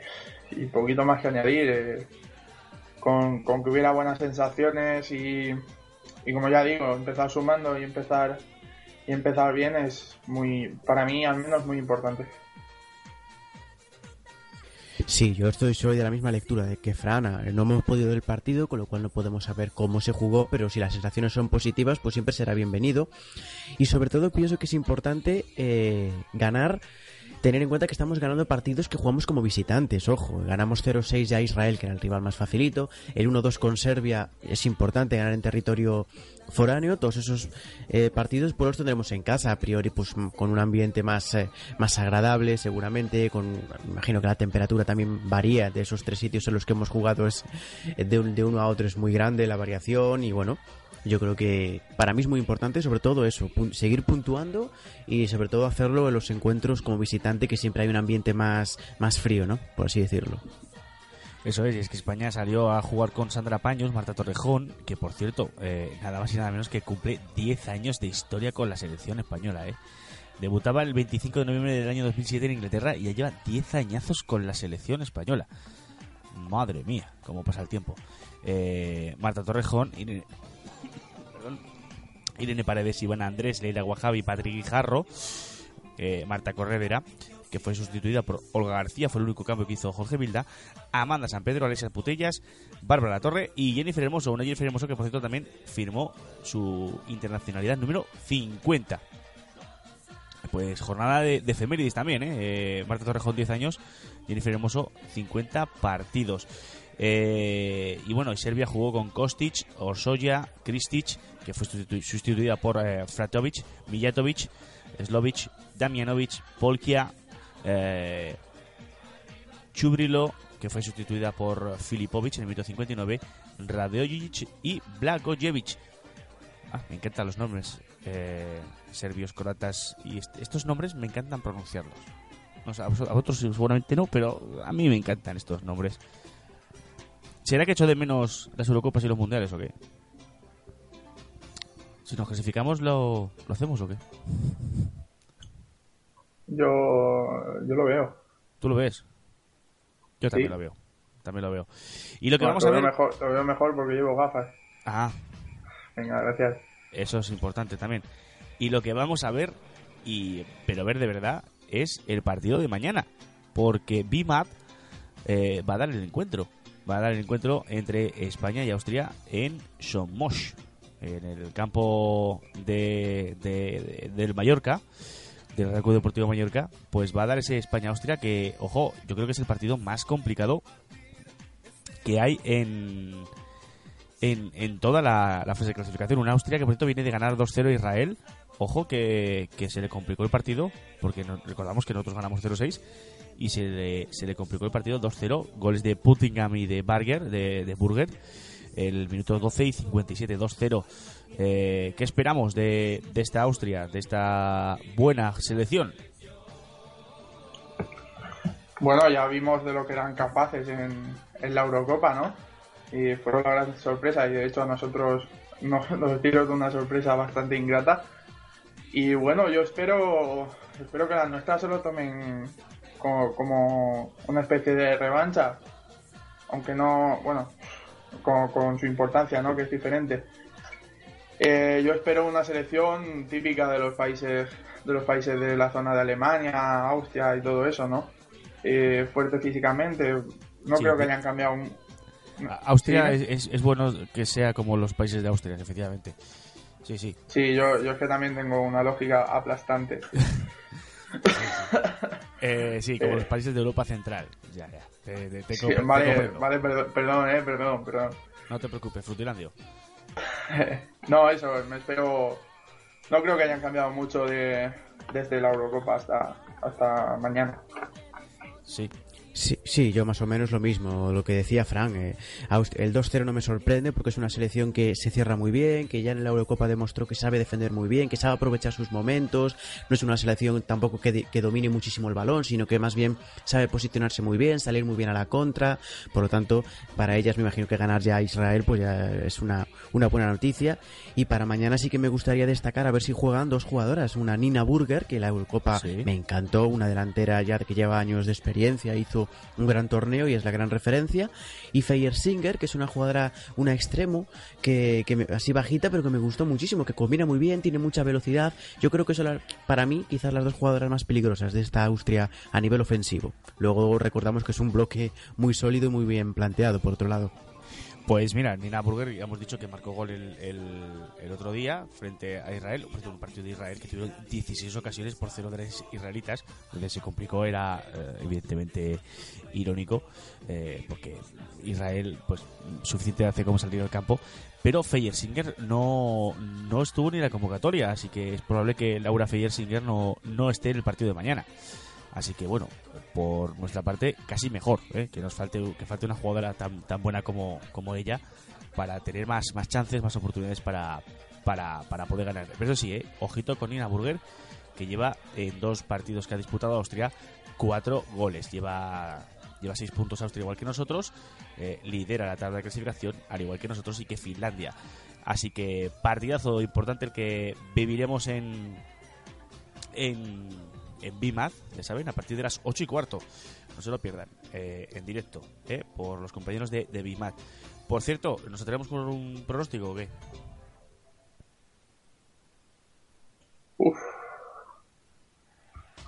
poquito más que añadir. eh, con, con que hubiera buenas sensaciones y, y como ya digo, empezar sumando y empezar y empezar bien es muy, para mí al menos muy importante. Sí, yo estoy soy de la misma lectura de que Frana. No hemos podido ver el partido, con lo cual no podemos saber cómo se jugó, pero si las sensaciones son positivas, pues siempre será bienvenido. Y sobre todo pienso que es importante eh, ganar, tener en cuenta que estamos ganando partidos que jugamos como visitantes. Ojo, ganamos 0-6 ya a Israel, que era el rival más facilito. El 1-2 con Serbia es importante ganar en territorio foráneo. Todos esos eh, partidos pues los tendremos en casa, a priori, pues con un ambiente más, eh, más agradable, seguramente. Con, imagino que la temperatura también varía de esos tres sitios en los que hemos jugado. Es, eh, de, de uno a otro es muy grande la variación y bueno. Yo creo que para mí es muy importante, sobre todo eso, seguir puntuando y sobre todo hacerlo en los encuentros como visitante, que siempre hay un ambiente más, más frío, ¿no? Por así decirlo. Eso es, y es que España salió a jugar con Sandra Paños, Marta Torrejón, que por cierto, eh, nada más y nada menos que cumple 10 años de historia con la selección española, ¿eh? Debutaba el 25 de noviembre del año 2007 en Inglaterra y ya lleva 10 añazos con la selección española. Madre mía, cómo pasa el tiempo. Eh, Marta Torrejón, Irene, Paredes, Ivana Andrés, Leila Guajabi, Patrick Guijarro, eh, Marta Corredera, que fue sustituida por Olga García, fue el único cambio que hizo Jorge Vilda, Amanda San Pedro, Alexia Putellas, Bárbara La Torre y Jennifer Hermoso, una Jennifer Hermoso que por cierto también firmó su internacionalidad número 50. Pues jornada de, de efemérides también, ¿eh? Eh, Marta Torrejón 10 años, Jennifer Hermoso 50 partidos. Y bueno, Serbia jugó con Kostic, Orsoya, Kristic, que fue sustitu- sustituida por eh, Fratovic, Mijatovic, Slovic, Damjanovic, Polkia, eh, Chubrilo, que fue sustituida por Filipovic en el minuto 59, Radojic y Blagojevic. Ah, me encantan los nombres eh, serbios, croatas y est- estos nombres me encantan pronunciarlos. A vosotros seguramente no, pero a mí me encantan estos nombres. ¿Será que echo de menos las Eurocopas y los Mundiales o qué? Si nos clasificamos, ¿lo, lo hacemos o qué? Yo, yo lo veo. ¿Tú lo ves? Yo también Sí. lo veo. También lo veo. Y lo que Bueno, vamos a veo ver... Mejor, lo veo mejor porque llevo gafas. Ah, Venga, gracias. Eso es importante también. Y lo que vamos a ver, y pero ver de verdad, es el partido de mañana. Porque BIMAP eh, va a dar el encuentro. Va a dar el encuentro entre España y Austria en Somos, en el campo de, de- de- del Mallorca, del Real Club Deportivo Mallorca. Pues va a dar ese España-Austria que, ojo, yo creo que es el partido más complicado que hay en, en, en toda la, fase de clasificación. Una Austria que, por cierto, viene de ganar 2-0 a Israel. Ojo que, que se le complicó el partido, porque no- recordamos que nosotros ganamos 0-6 y se le, se le complicó el partido 2-0. Goles de Puttingham y de Barger, de, de Burger. El minuto 12 y 57, 2-0. Eh, ¿Qué esperamos de, de esta Austria, de esta buena selección? Bueno, ya vimos de lo que eran capaces en, en la Eurocopa, ¿no? Y fueron la gran sorpresa y de hecho a nosotros nos, nos dieron una sorpresa bastante ingrata. Y bueno, yo espero, espero que las nuestras se lo tomen como, como una especie de revancha, aunque no, bueno, con, con su importancia, ¿no? Que es diferente. Eh, yo espero una selección típica de los países de los países de la zona de Alemania, Austria y todo eso, ¿no? Eh, fuerte físicamente. No Sí, creo que hayan cambiado un... Austria es, es, es bueno que sea como los países de Austria, efectivamente. Sí, sí. Sí, yo, yo es que también tengo una lógica aplastante. Eh, sí, como Eh. los países de Europa Central. Ya, ya. Te, te- te Sí, compre- te vale, vale, perdón, perdón, eh, perdón, perdón. No te preocupes, Frutilandio. no, eso, me espero. No creo que hayan cambiado mucho de, desde la Eurocopa hasta, hasta mañana. Sí. Sí, sí, yo más o menos lo mismo, lo que decía Frank. eh, el 2-0 no me sorprende porque es una selección que se cierra muy bien, que ya en la Eurocopa demostró que sabe defender muy bien, que sabe aprovechar sus momentos. No es una selección tampoco que, que domine muchísimo el balón, sino que más bien sabe posicionarse muy bien, salir muy bien a la contra. Por lo tanto, para ellas me imagino que ganar ya a Israel pues ya es una, una buena noticia. Y para mañana sí que me gustaría destacar a ver si juegan dos jugadoras. Una Nina Burger, que la Eurocopa Sí. me encantó, una delantera ya que lleva años de experiencia, hizo un gran torneo y es la gran referencia. Y Singer, que es una jugadora, una extremo, que, que me- así bajita, pero que me gustó muchísimo, que combina muy bien, tiene mucha velocidad. Yo creo que son para mí quizás las dos jugadoras más peligrosas de esta Austria a nivel ofensivo. Luego recordamos que es un bloque muy sólido y muy bien planteado, por otro lado. Pues mira, Nina Burger, ya hemos dicho que marcó gol el, el, el otro día frente a Israel, un partido de Israel que tuvieron 16 ocasiones por 0 de las israelitas, donde se complicó era eh, evidentemente irónico, eh, porque Israel pues suficiente hace como salir al campo, pero Feyersinger no, no estuvo ni en la convocatoria, así que es probable que Laura Feyersinger no, no esté en el partido de mañana. Así que bueno, por nuestra parte casi mejor, ¿eh? que nos falte que falte una jugadora tan, tan buena como, como ella para tener más, más chances, más oportunidades para, para, para poder ganar. Pero eso sí, ¿eh? ojito con Nina Burger, que lleva en dos partidos que ha disputado Austria cuatro goles. Lleva, lleva seis puntos Austria igual que nosotros, eh, lidera la tabla de clasificación al igual que nosotros y que Finlandia. Así que partidazo importante el que viviremos en, en, en BIMAD, ya saben, a partir de las 8 y cuarto. No se lo pierdan, eh, en directo, eh, por los compañeros de, de BIMAD. Por cierto, ¿nos atrevemos con un pronóstico o qué? Uf.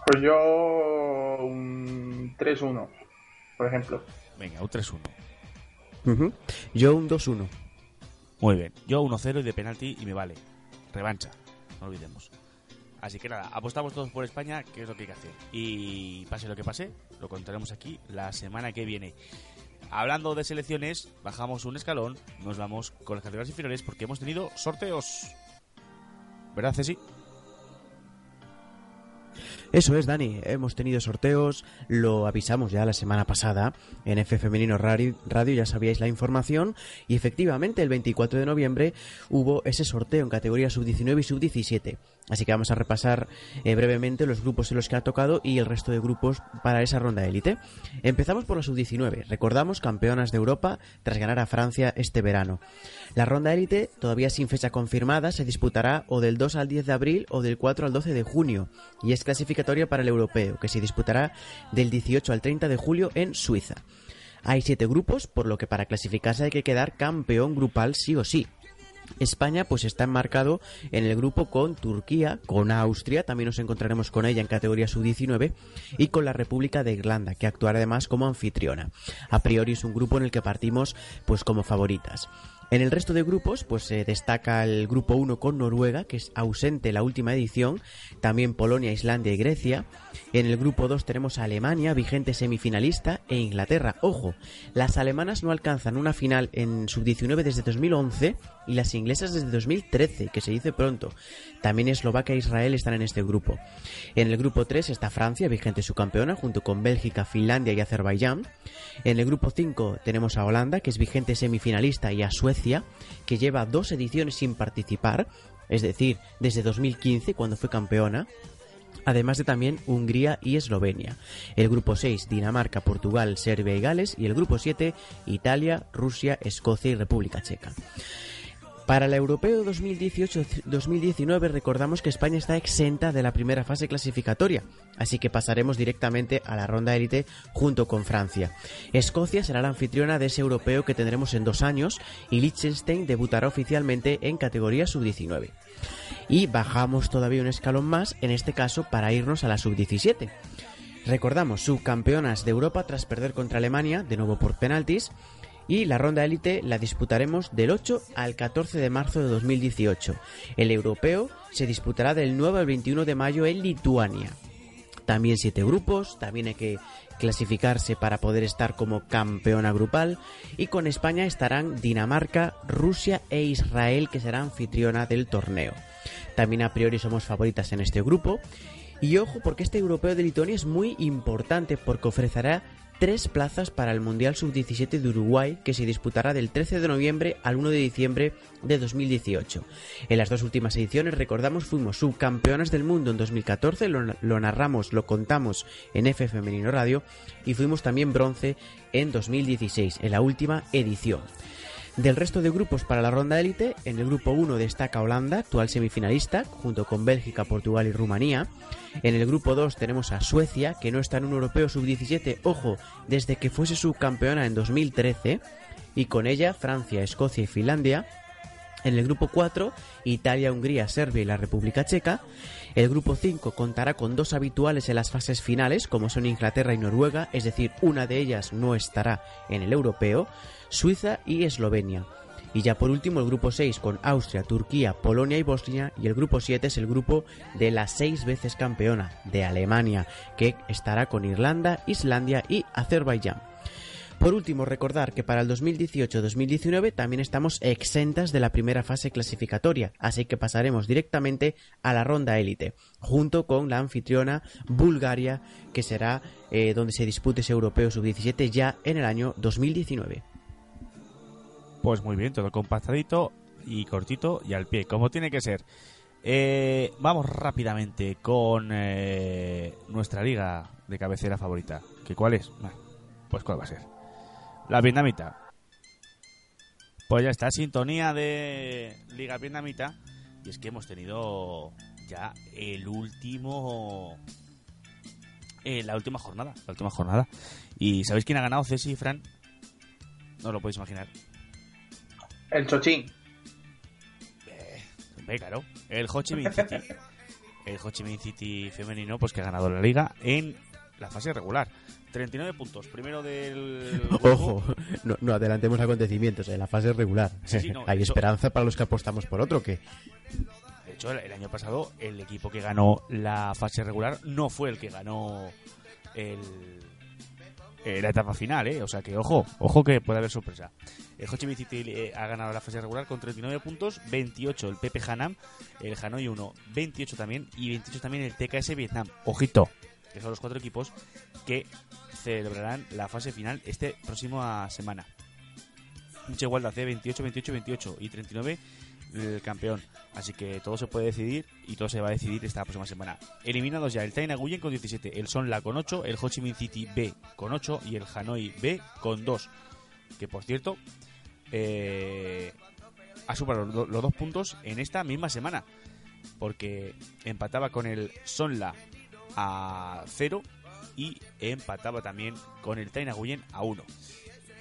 Pues yo un 3-1, por ejemplo. Venga, un 3-1. Ujú. Yo un 2-1. Muy bien. Yo 1-0 y de penalti y me vale. Revancha, no olvidemos. Así que nada, apostamos todos por España, que es lo que hay que hacer. Y pase lo que pase, lo contaremos aquí la semana que viene. Hablando de selecciones, bajamos un escalón, nos vamos con las categorías inferiores porque hemos tenido sorteos. ¿Verdad, Ceci? Eso es, Dani. Hemos tenido sorteos, lo avisamos ya la semana pasada en F Femenino Radio, ya sabíais la información, y efectivamente el 24 de noviembre hubo ese sorteo en categoría sub-19 y sub-17. Así que vamos a repasar eh, brevemente los grupos en los que ha tocado y el resto de grupos para esa ronda élite. Empezamos por la sub-19. Recordamos campeonas de Europa tras ganar a Francia este verano. La ronda élite, todavía sin fecha confirmada, se disputará o del 2 al 10 de abril o del 4 al 12 de junio y es clasificatoria para el europeo, que se disputará del 18 al 30 de julio en Suiza. Hay siete grupos, por lo que para clasificarse hay que quedar campeón grupal sí o sí. España pues está enmarcado en el grupo con Turquía, con Austria, también nos encontraremos con ella en categoría sub-19 y con la República de Irlanda, que actuará además como anfitriona. A priori es un grupo en el que partimos pues como favoritas. En el resto de grupos, pues se destaca el grupo 1 con Noruega, que es ausente en la última edición, también Polonia, Islandia y Grecia. En el grupo 2 tenemos a Alemania, vigente semifinalista, e Inglaterra. Ojo, las alemanas no alcanzan una final en sub-19 desde 2011 y las inglesas desde 2013, que se dice pronto. También Eslovaquia e Israel están en este grupo. En el grupo 3 está Francia, vigente subcampeona, junto con Bélgica, Finlandia y Azerbaiyán. En el grupo 5 tenemos a Holanda, que es vigente semifinalista, y a Suecia, que lleva dos ediciones sin participar, es decir, desde 2015, cuando fue campeona. Además de también Hungría y Eslovenia. El grupo 6, Dinamarca, Portugal, Serbia y Gales. Y el grupo 7, Italia, Rusia, Escocia y República Checa. Para el Europeo 2018-2019 recordamos que España está exenta de la primera fase clasificatoria, así que pasaremos directamente a la ronda élite junto con Francia. Escocia será la anfitriona de ese europeo que tendremos en dos años y Liechtenstein debutará oficialmente en categoría sub-19. Y bajamos todavía un escalón más, en este caso para irnos a la sub-17. Recordamos, subcampeonas de Europa tras perder contra Alemania, de nuevo por penaltis, y la ronda élite la disputaremos del 8 al 14 de marzo de 2018. El europeo se disputará del 9 al 21 de mayo en Lituania. También siete grupos, también hay que clasificarse para poder estar como campeona grupal y con España estarán Dinamarca, Rusia e Israel que será anfitriona del torneo. También a priori somos favoritas en este grupo y ojo porque este europeo de Lituania es muy importante porque ofrecerá tres plazas para el Mundial Sub-17 de Uruguay que se disputará del 13 de noviembre al 1 de diciembre de 2018. En las dos últimas ediciones, recordamos, fuimos subcampeonas del mundo en 2014, lo, lo narramos, lo contamos en F Femenino Radio y fuimos también bronce en 2016, en la última edición. Del resto de grupos para la ronda élite, en el grupo 1 destaca Holanda, actual semifinalista, junto con Bélgica, Portugal y Rumanía. En el grupo 2 tenemos a Suecia, que no está en un europeo sub-17, ojo, desde que fuese subcampeona en 2013. Y con ella Francia, Escocia y Finlandia. En el grupo 4, Italia, Hungría, Serbia y la República Checa. El grupo 5 contará con dos habituales en las fases finales, como son Inglaterra y Noruega, es decir, una de ellas no estará en el europeo, Suiza y Eslovenia. Y ya por último el grupo 6 con Austria, Turquía, Polonia y Bosnia. Y el grupo 7 es el grupo de la seis veces campeona, de Alemania, que estará con Irlanda, Islandia y Azerbaiyán. Por último, recordar que para el 2018-2019 también estamos exentas de la primera fase clasificatoria, así que pasaremos directamente a la ronda élite, junto con la anfitriona Bulgaria, que será eh, donde se dispute ese europeo sub-17 ya en el año 2019. Pues muy bien, todo compactadito y cortito y al pie, como tiene que ser. Eh, vamos rápidamente con eh, nuestra liga de cabecera favorita. ¿Que ¿Cuál es? Pues cuál va a ser. La vietnamita. Pues ya está, sintonía de Liga Vietnamita. Y es que hemos tenido ya el último. eh, la última jornada. La última jornada. ¿Y sabéis quién ha ganado, Ceci y Fran? No lo podéis imaginar. El Chochín. Hombre, claro. El Ho Chi Minh City. El Ho Chi Minh City femenino, pues que ha ganado la liga en la fase regular. 39 puntos. Primero del. Ojo, no, no adelantemos acontecimientos en la fase regular. Sí, sí, no, Hay eso- esperanza para los que apostamos por otro que De hecho, el, el año pasado, el equipo que ganó la fase regular no fue el que ganó el, eh, la etapa final, ¿eh? O sea que, ojo, ojo que puede haber sorpresa. El Ho Chi Minh City eh, ha ganado la fase regular con 39 puntos, 28 el Pepe Hanam, el Hanoi 1, 28 también, y 28 también el TKS Vietnam. Ojito, que son los cuatro equipos que celebrarán la fase final este próximo semana. Mucha igualdad, ¿eh? 28, 28, 28 y 39 el campeón. Así que todo se puede decidir y todo se va a decidir esta próxima semana. Eliminados ya el Taina Guyen con 17, el Sonla con 8, el Ho Chi Minh City B con 8 y el Hanoi B con 2. Que por cierto, eh, ha superado los, los dos puntos en esta misma semana. Porque empataba con el Sonla a 0 y empataba también con el Taina Guyen a 1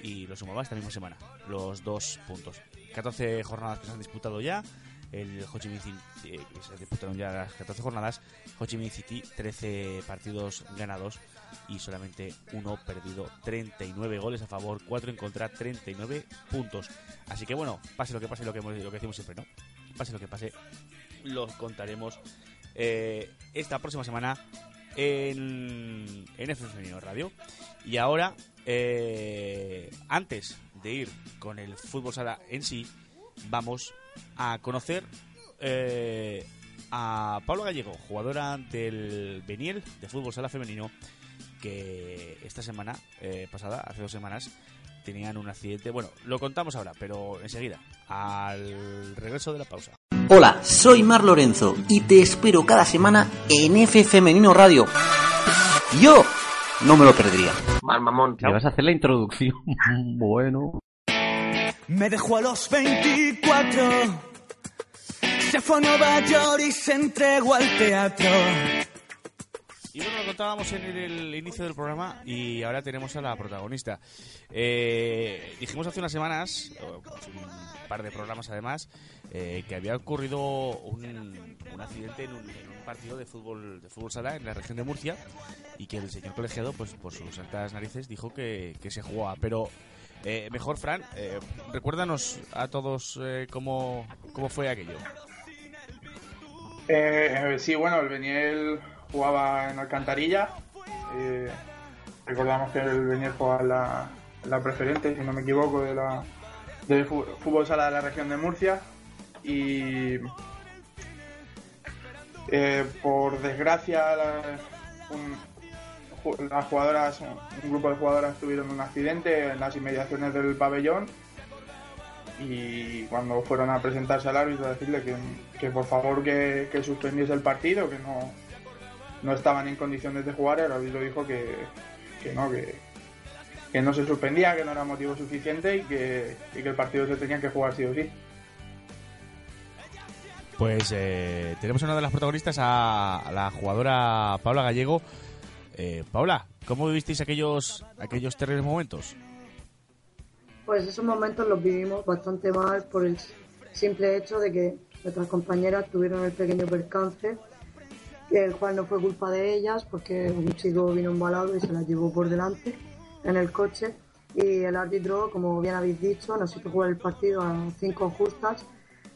y lo sumaba esta misma semana, los dos puntos. 14 jornadas que se han disputado ya, el Ho Chi se disputaron ya las 14 jornadas, Ho Chi Minh City 13 partidos ganados y solamente uno perdido, 39 goles a favor, 4 en contra, 39 puntos. Así que bueno, pase lo que pase, lo que, lo que decimos siempre, ¿no? Pase lo que pase, lo contaremos eh, esta próxima semana en, en F Femenino Radio. Y ahora, eh, antes de ir con el fútbol sala en sí, vamos a conocer eh, a Pablo Gallego, jugadora del Beniel de fútbol sala femenino, que esta semana eh, pasada, hace dos semanas, tenían un accidente. Bueno, lo contamos ahora, pero enseguida, al regreso de la pausa. Hola, soy Mar Lorenzo y te espero cada semana en F Femenino Radio. Yo no me lo perdería. Mal mamón. ¿Le vas a hacer la introducción? bueno. Me dejó a los 24. Se fue a Nueva York y se entregó al teatro. Y bueno, lo contábamos en el, inicio del programa y ahora tenemos a la protagonista. Eh, dijimos hace unas semanas, un par de programas además, eh, que había ocurrido un, accidente en un, en un partido de fútbol de fútbol sala en la región de Murcia y que el señor colegiado, pues por sus altas narices, dijo que, se jugaba. Pero eh, mejor, Fran, eh, recuérdanos a todos eh, cómo, cómo fue aquello. Eh, sí, bueno, el jugaba en Alcantarilla. recordamos que el Benier juega la, la preferente, si no me equivoco, de la de fu- fútbol sala de la región de Murcia y eh, por desgracia un- las jugadoras, un grupo de jugadoras tuvieron un accidente en las inmediaciones del pabellón y cuando fueron a presentarse al árbitro a decirle que, que por favor que suspendiese el partido, que no, no estaban en condiciones de jugar, el árbitro dijo que, que no, que, que no se suspendía, que no era motivo suficiente y que, y que el partido se tenía que jugar sí o sí. Pues eh, tenemos a una de las protagonistas, a, a la jugadora Paula Gallego. Eh, Paula, ¿cómo vivisteis aquellos, aquellos terribles momentos? Pues esos momentos los vivimos bastante mal por el simple hecho de que nuestras compañeras tuvieron el pequeño percance, el cual no fue culpa de ellas porque un chico vino embalado y se las llevó por delante en el coche. Y el árbitro, como bien habéis dicho, nos hizo jugar el partido a cinco justas,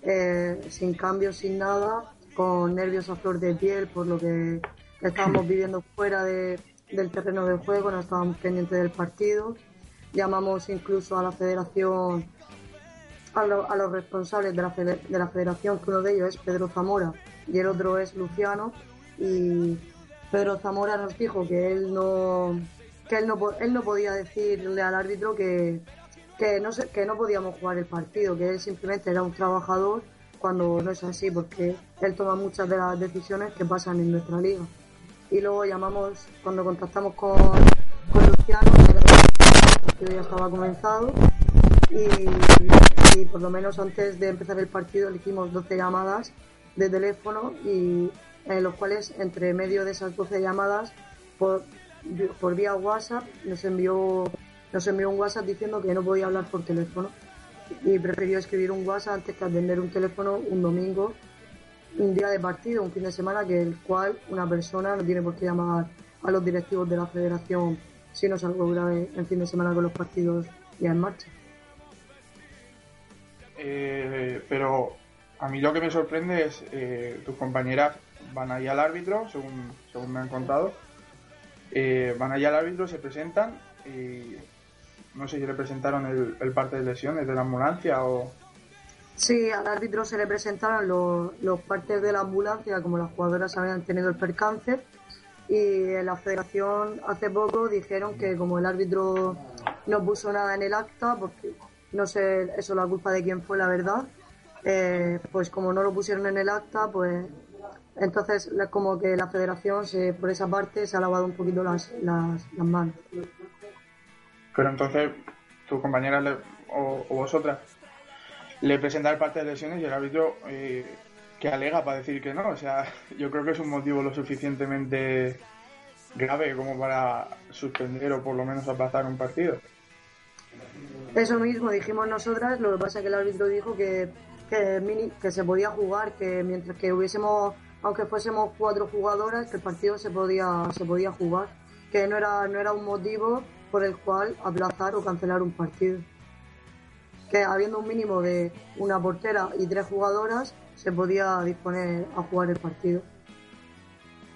eh, sin cambios, sin nada, con nervios a flor de piel por lo que estábamos viviendo fuera de- del terreno de juego, no estábamos pendientes del partido. Llamamos incluso a la federación, a, lo- a los responsables de la, de la federación, que uno de ellos es Pedro Zamora y el otro es Luciano, y Pedro Zamora nos dijo que él no, que él no, él no podía decirle al árbitro que, que, no que no podíamos jugar el partido, que él simplemente era un trabajador cuando no es así, porque él toma muchas de las decisiones que pasan en nuestra liga. Y luego llamamos, cuando contactamos con, con Luciano, partido ya estaba comenzado y, y por lo menos antes de empezar el partido le hicimos 12 llamadas de teléfono y en los cuales entre medio de esas 12 llamadas por, por vía WhatsApp nos envió nos envió un WhatsApp diciendo que no podía hablar por teléfono y prefirió escribir un WhatsApp antes que atender un teléfono un domingo un día de partido, un fin de semana que el cual una persona no tiene por qué llamar a los directivos de la federación si no es algo grave en fin de semana con los partidos ya en marcha. Eh, pero a mí lo que me sorprende es eh, tus compañeras van ahí al árbitro, según, según me han contado, eh, van allá al árbitro, se presentan y no sé si le presentaron el, el parte de lesiones de la ambulancia o... Sí, al árbitro se le presentaron los, los partes de la ambulancia, como las jugadoras habían tenido el percance, y en la federación hace poco dijeron que como el árbitro no puso nada en el acta, porque no sé eso la culpa de quién fue la verdad, eh, pues como no lo pusieron en el acta, pues entonces como que la federación se, por esa parte se ha lavado un poquito las, las, las manos. Pero entonces tus compañeras le- o, o vosotras le presentan el parte de lesiones y el árbitro eh, que alega para decir que no. O sea, yo creo que es un motivo lo suficientemente grave como para suspender o por lo menos aplazar un partido. Eso mismo dijimos nosotras, lo que pasa es que el árbitro dijo que, que, mini- que se podía jugar, que mientras que hubiésemos, aunque fuésemos cuatro jugadoras, que el partido se podía, se podía jugar, que no era, no era un motivo por el cual aplazar o cancelar un partido. Que habiendo un mínimo de una portera y tres jugadoras, se podía disponer a jugar el partido.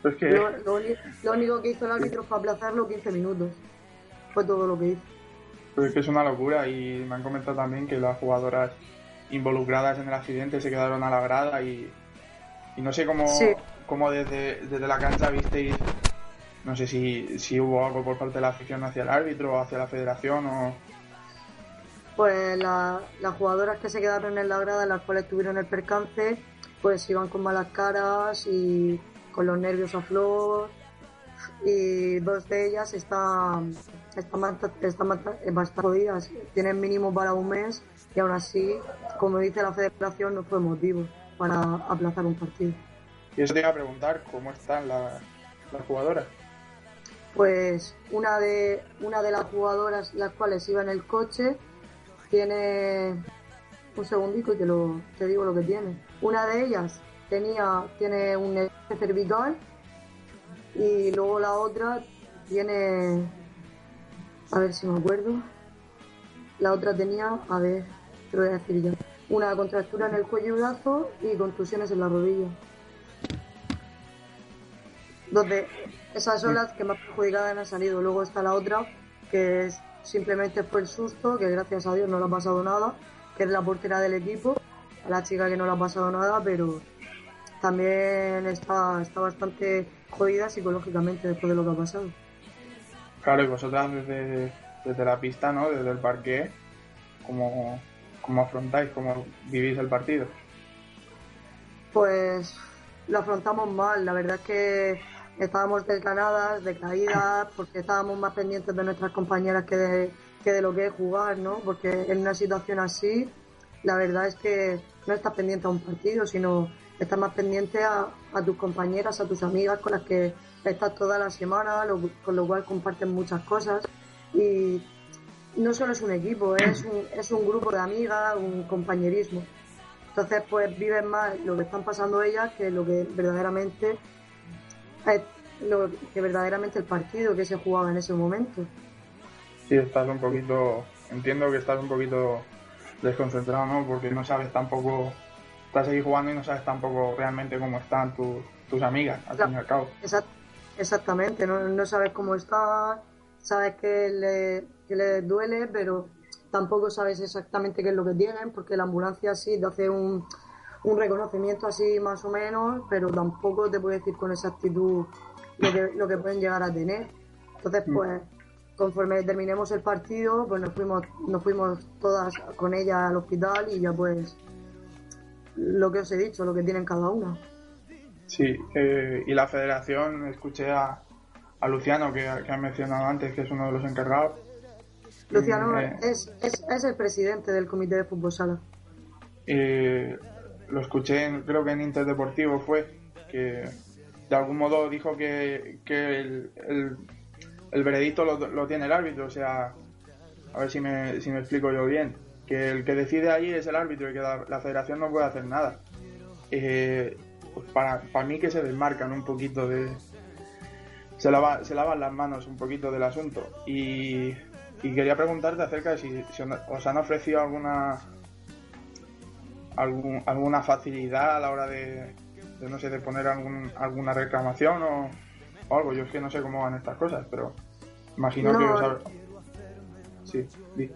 Pues que Lo, lo uni- lo único que hizo el árbitro fue aplazarlo 15 minutos. Fue todo lo que hizo. Pues es que es una locura y me han comentado también que las jugadoras involucradas en el accidente se quedaron a la grada y, y no sé cómo, Sí. cómo desde, desde la cancha visteis, no sé si, si hubo algo por parte de la afición hacia el árbitro o hacia la federación o... Pues la- las jugadoras que se quedaron en la grada, las cuales tuvieron el percance, pues iban con malas caras y con los nervios a flor. Y dos de ellas están, están, están bast- bastante jodidas, tienen mínimo para un mes y aún así, como dice la federación, no fue motivo para aplazar un partido. Y eso te iba a preguntar, ¿cómo están la- las jugadoras? Pues una de, una de las jugadoras las cuales iba en el coche tiene un segundito y te, lo, te digo lo que tiene. Una de ellas tenía, tiene un cervical y luego la otra tiene, a ver si me acuerdo, la otra tenía, a ver, te lo voy a decir ya, una contractura en el cuello y brazo y contusiones en la rodilla. donde esas son las que más perjudicadas han salido. Luego está la otra, que es, simplemente fue el susto, que gracias a Dios no le ha pasado nada, que es la portera del equipo, a la chica que no le ha pasado nada, pero también está, está bastante jodida psicológicamente después de lo que ha pasado. Claro, y vosotras desde, desde la pista, ¿no? Desde el parque, ¿cómo, cómo afrontáis, cómo vivís el partido? Pues lo afrontamos mal, la verdad es que estábamos desganadas, decaídas, porque estábamos más pendientes de nuestras compañeras que de, que de lo que es jugar, ¿no? Porque en una situación así, la verdad es que no estás pendiente a un partido, sino estás más pendiente a, a tus compañeras, a tus amigas con las que estás toda la semana, lo- con lo cual comparten muchas cosas. Y no solo es un equipo, es un, es un grupo de amigas, un compañerismo. Entonces, pues vives más lo que están pasando ellas que lo que verdaderamente es lo que verdaderamente el partido que se jugaba en ese momento. Sí, estás un poquito, entiendo que estás un poquito desconcentrado, ¿no? Porque no sabes tampoco, estás ahí jugando y no sabes tampoco realmente cómo están tus, tus amigas, al fin y al cabo. Exact- exactamente, no, no sabes cómo está, sabes que le, que le duele, pero tampoco sabes exactamente qué es lo que tienen, porque la ambulancia sí te hace un, un reconocimiento así más o menos, pero tampoco te puede decir con exactitud lo que, lo que pueden llegar a tener. Entonces, pues, conforme terminemos el partido, pues nos fuimos, nos fuimos todas con ella al hospital y ya pues lo que os he dicho, lo que tienen cada una. Sí, eh, y la federación, escuché a, a Luciano, que, que has mencionado antes, que es uno de los encargados. Luciano eh, es, es, es el presidente del comité de fútbol sala. eh, lo escuché, en- creo que en Interdeportivo fue, que de algún modo dijo que, que el, el, el veredicto lo, lo tiene el árbitro, o sea, a ver si me, si me explico yo bien, que el que decide allí es el árbitro y que la, la federación no puede hacer nada. Eh, pues para, para mí que se desmarcan un poquito de... Se, lava- se lavan las manos un poquito del asunto. Y, y quería preguntarte acerca de si, si os han ofrecido alguna algún- alguna facilidad a la hora de, de, no sé, de poner algún, alguna reclamación o, o algo. Yo es que no sé cómo van estas cosas, pero imagino No, que os ha- Sí, di.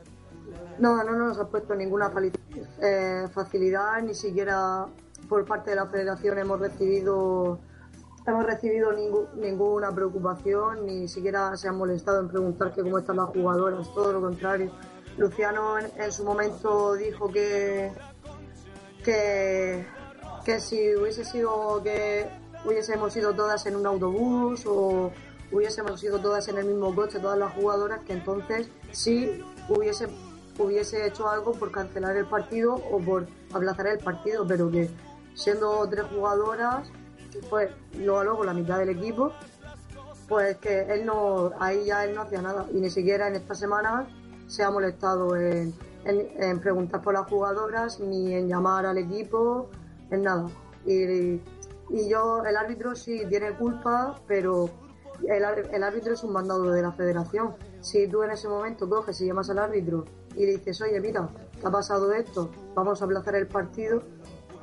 No, no nos ha puesto ninguna eh, facilidad, ni siquiera por parte de la federación hemos recibido hemos recibido ninguna preocupación, ni siquiera se han molestado en preguntar que cómo están las jugadoras, todo lo contrario. Luciano en, en su momento dijo que, que que si hubiese sido que hubiésemos ido todas en un autobús o hubiésemos ido todas en el mismo coche, todas las jugadoras, que entonces sí hubiese hubiese hecho algo por cancelar el partido o por aplazar el partido, pero que siendo tres jugadoras, pues luego luego la mitad del equipo, pues que él no, ahí ya él no hacía nada y ni siquiera en esta semana se ha molestado en, en- preguntar por las jugadoras ni en llamar al equipo, en nada. Y, y yo, el árbitro sí tiene culpa, pero el, el árbitro es un mandado de la federación. Si tú en ese momento coges y llamas al árbitro y le dices, oye, mira, ha pasado esto, vamos a aplazar el partido,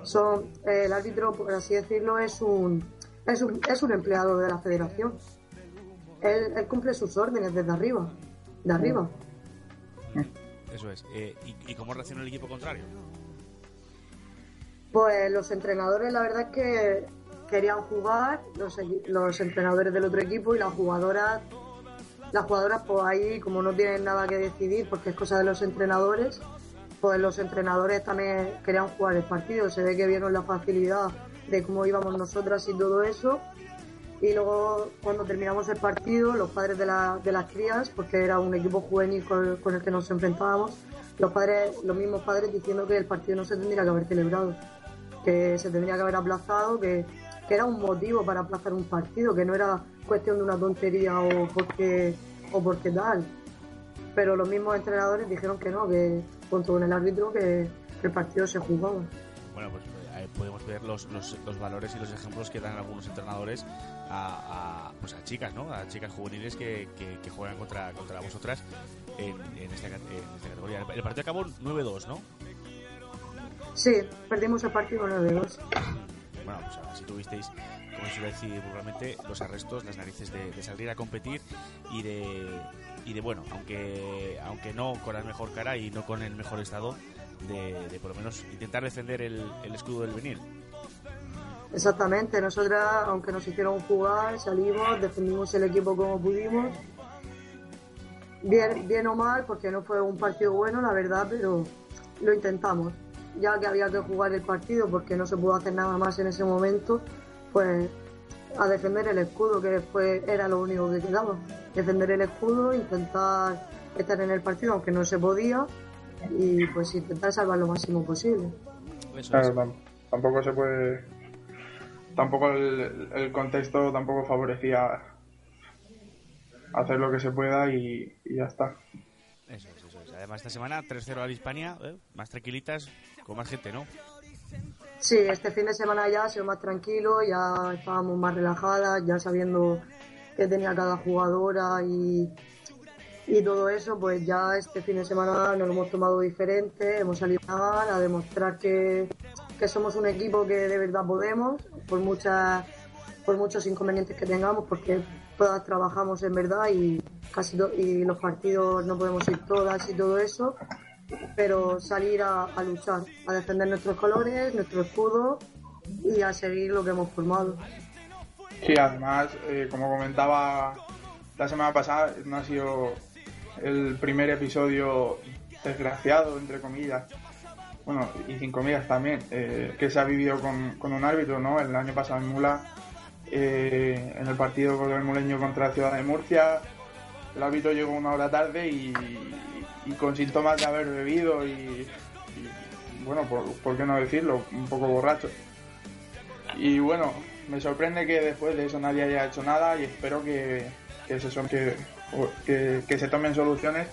son eh, el árbitro, por así decirlo, es un, es un, es un empleado de la federación. Él, él cumple sus órdenes desde arriba, de arriba. Eso es. Eh, ¿y, ¿Y cómo reaccionó el equipo contrario? Pues los entrenadores, la verdad es que querían jugar, los, los entrenadores del otro equipo y las jugadoras, las jugadoras pues ahí como no tienen nada que decidir porque es cosa de los entrenadores, pues los entrenadores también querían jugar el partido, se ve que vieron la facilidad de cómo íbamos nosotras y todo eso. Y luego cuando terminamos el partido, los padres de, la- de las crías, porque era un equipo juvenil con, con el que nos enfrentábamos, los padres, los mismos padres diciendo que el partido no se tendría que haber celebrado, que se tendría que haber aplazado, que, que era un motivo para aplazar un partido, que no era cuestión de una tontería o porque, o porque tal. Pero los mismos entrenadores dijeron que no, que junto con el árbitro que, que el partido se jugaba. Bueno, pues eh, podemos ver los, los, los valores y los ejemplos que dan algunos entrenadores a, a, pues a chicas, ¿no? A chicas juveniles que, que, que juegan contra, contra vosotras en, en, esta, en esta categoría. El partido acabó 9-2, ¿no? Sí, perdimos el partido 9-2. bueno, pues así tuvisteis, como se suele decir vulgarmente, los arrestos, las narices de, salir a competir y de, y de bueno, aunque, aunque no con la mejor cara y no con el mejor estado, de, por lo menos intentar defender el, escudo del venir. Exactamente, nosotras, aunque nos hicieron jugar, salimos, defendimos el equipo como pudimos. Bien, bien o mal, porque no fue un partido bueno, la verdad, pero lo intentamos. Ya que había que jugar el partido porque no se pudo hacer nada más en ese momento, pues a defender el escudo, que fue, era lo único que quedaba. Defender el escudo, intentar estar en el partido, aunque no se podía, y pues intentar salvar lo máximo posible. Claro, tam- tampoco se puede. Tampoco el, el contexto tampoco favorecía hacer lo que se pueda y, y ya está. Eso es, eso es. Además, esta semana 3-0 al Hispania, ¿eh? más tranquilitas, con más gente, ¿no? Sí, este fin de semana ya ha sido más tranquilo, ya estábamos más relajadas, ya sabiendo qué tenía cada jugadora y, y todo eso, pues ya este fin de semana nos lo hemos tomado diferente, hemos salido a a demostrar que, que somos un equipo que de verdad podemos, por muchas por muchos inconvenientes que tengamos, porque todas trabajamos en verdad y casi y los partidos no podemos ir todas y todo eso, pero salir a, luchar, a defender nuestros colores, nuestro escudo y a seguir lo que hemos formado. Sí, además, eh, como comentaba la semana pasada, no ha sido el primer episodio desgraciado, entre comillas, bueno, y sin comillas también, eh, que se ha vivido con, con un árbitro, ¿no? El año pasado en Mula, eh, en el partido con el Muleño contra la Ciudad de Murcia, el árbitro llegó una hora tarde y, y con síntomas de haber bebido y, bueno, por, qué no decirlo, un poco borracho. Y bueno, me sorprende que después de eso nadie haya hecho nada y espero que, que, se, son- que, que- se tomen soluciones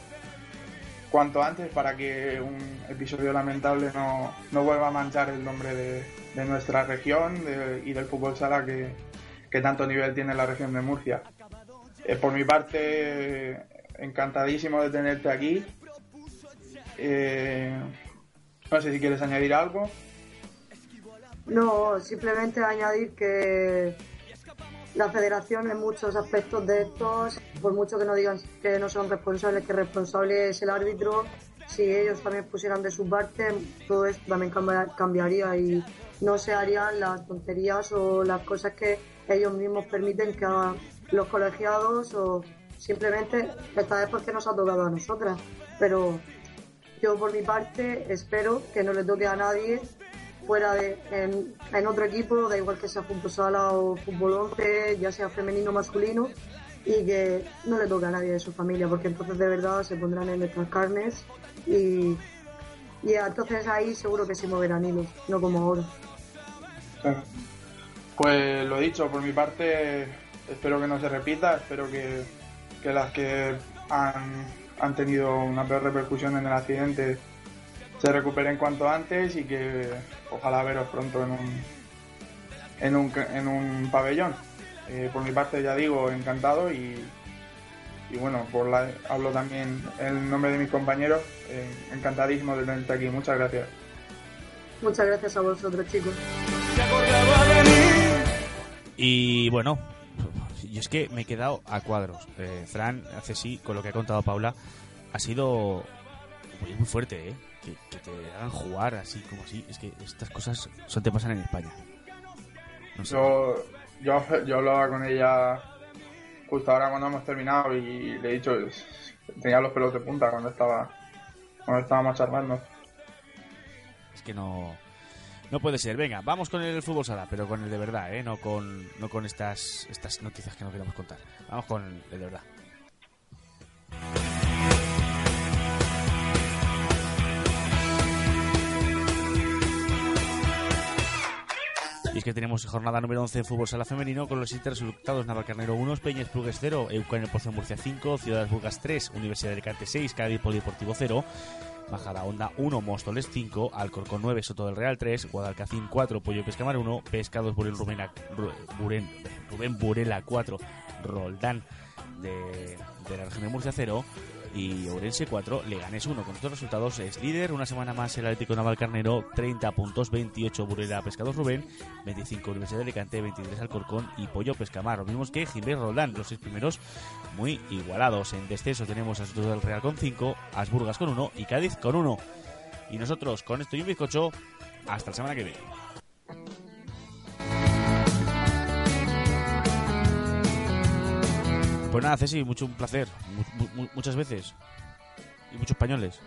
cuanto antes para que un episodio lamentable no, no vuelva a manchar el nombre de, de nuestra región y del fútbol sala que, que tanto nivel tiene la región de Murcia. Eh, por mi parte, encantadísimo de tenerte aquí. Eh, no sé si quieres añadir algo. No, simplemente añadir que la federación en muchos aspectos de estos, por mucho que no digan que no son responsables, que responsable es el árbitro, si ellos también pusieran de su parte, todo esto también cambia- cambiaría y no se harían las tonterías o las cosas que ellos mismos permiten que hagan los colegiados o simplemente esta vez porque nos ha tocado a nosotras. Pero yo por mi parte espero que no le toque a nadie fuera de en, otro equipo, da igual que sea fútbol sala o fútbol 11, ya sea femenino o masculino, y que no le toque a nadie de su familia, porque entonces de verdad se pondrán en nuestras carnes y, y entonces ahí seguro que se moverán hilos, no como ahora. Pues lo dicho, por mi parte, espero que no se repita, espero que, que las que han, han tenido una peor repercusión en el accidente se recuperen cuanto antes y que ojalá veros pronto en un, en un, en un pabellón. Eh, por mi parte, ya digo, encantado y, y bueno, por la, hablo también en nombre de mis compañeros, eh, encantadísimo de tenerte aquí. Muchas gracias. Muchas gracias a vosotros, chicos. Y bueno, yo es que me he quedado a cuadros. Eh, Fran, hace sí, con lo que ha contado Paula, ha sido muy, muy fuerte, ¿eh? Que, que te hagan jugar así como así. Es que estas cosas solo te pasan en España. No sé. Yo, yo, yo hablaba con ella justo ahora cuando hemos terminado y le he dicho, tenía los pelos de punta cuando estaba cuando estábamos charlando. Es que no, no puede ser. Venga, vamos con el fútbol sala, pero con el de verdad, ¿eh? No con, no con estas, estas noticias que no queremos contar. Vamos con el de verdad. Y es que tenemos jornada número 11 de fútbol sala femenino con los siguientes resultados: Navalcarnero 1, Peñas Plugues 0, Eucanio Pozo Murcia 5, Ciudades Burgas 3, Universidad de Alicante 6, Cádiz Polideportivo 0, Majada Onda 1, Móstoles 5, Alcorcón 9, Soto del Real 3, Guadalcacín 4, Pollo Pescamar 1, Pescados Burel Rubén, Ru- Buren- Rubén Burela 4, Roldán de, de la región de Murcia 0, y Ourense 4, Leganés 1. Con estos resultados es líder. Una semana más el Atlético Naval Carnero, 30 puntos, 28 Burela Pescados Rubén, 25 Universidad de Alicante, 23 Alcorcón y Pollo Pescamar. Lo mismo que Jiménez Roldán, los seis primeros muy igualados. En descenso tenemos a Soto del Real con 5, Asburgas con 1 y Cádiz con 1. Y nosotros con esto y un bizcocho, hasta la semana que viene. Pues nada, Ceci, mucho un placer. Mu- mu- muchas veces. Y muchos españoles.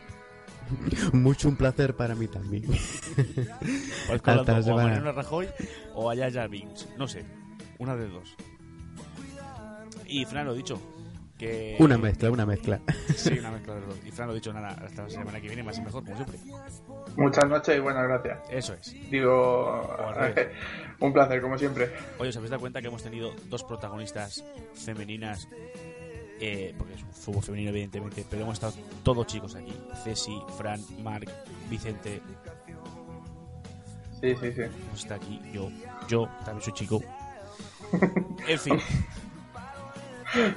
Mucho un placer para mí también. Hasta hablando la o a. Mariano Rajoy o a Yaya Binks. No sé. Una de dos. Y Fran lo dicho. Que... Una mezcla, una mezcla. Sí, una mezcla de los dos. Y Fran lo dicho, nada, hasta la semana que viene, más y mejor, como siempre. Muchas noches y buenas gracias. Eso es. Digo, al revés. un placer, como siempre. Oye, ¿os habéis dado cuenta que hemos tenido dos protagonistas femeninas? Eh, porque es un fútbol femenino, evidentemente, pero hemos estado todos chicos aquí: Ceci, Fran, Marc, Vicente. Sí, sí, sí. Hemos estado aquí, yo, yo también soy chico. En fin,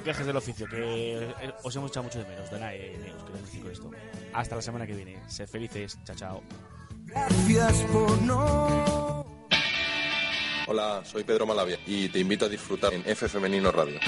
viajes del oficio, que eh, os hemos echado mucho de menos. Dana, eh, os quería decir con esto. Hasta la semana que viene. Sed felices, chao, chao. Gracias por no. Hola, soy Pedro Malavia y te invito a disfrutar en F Femenino Radio.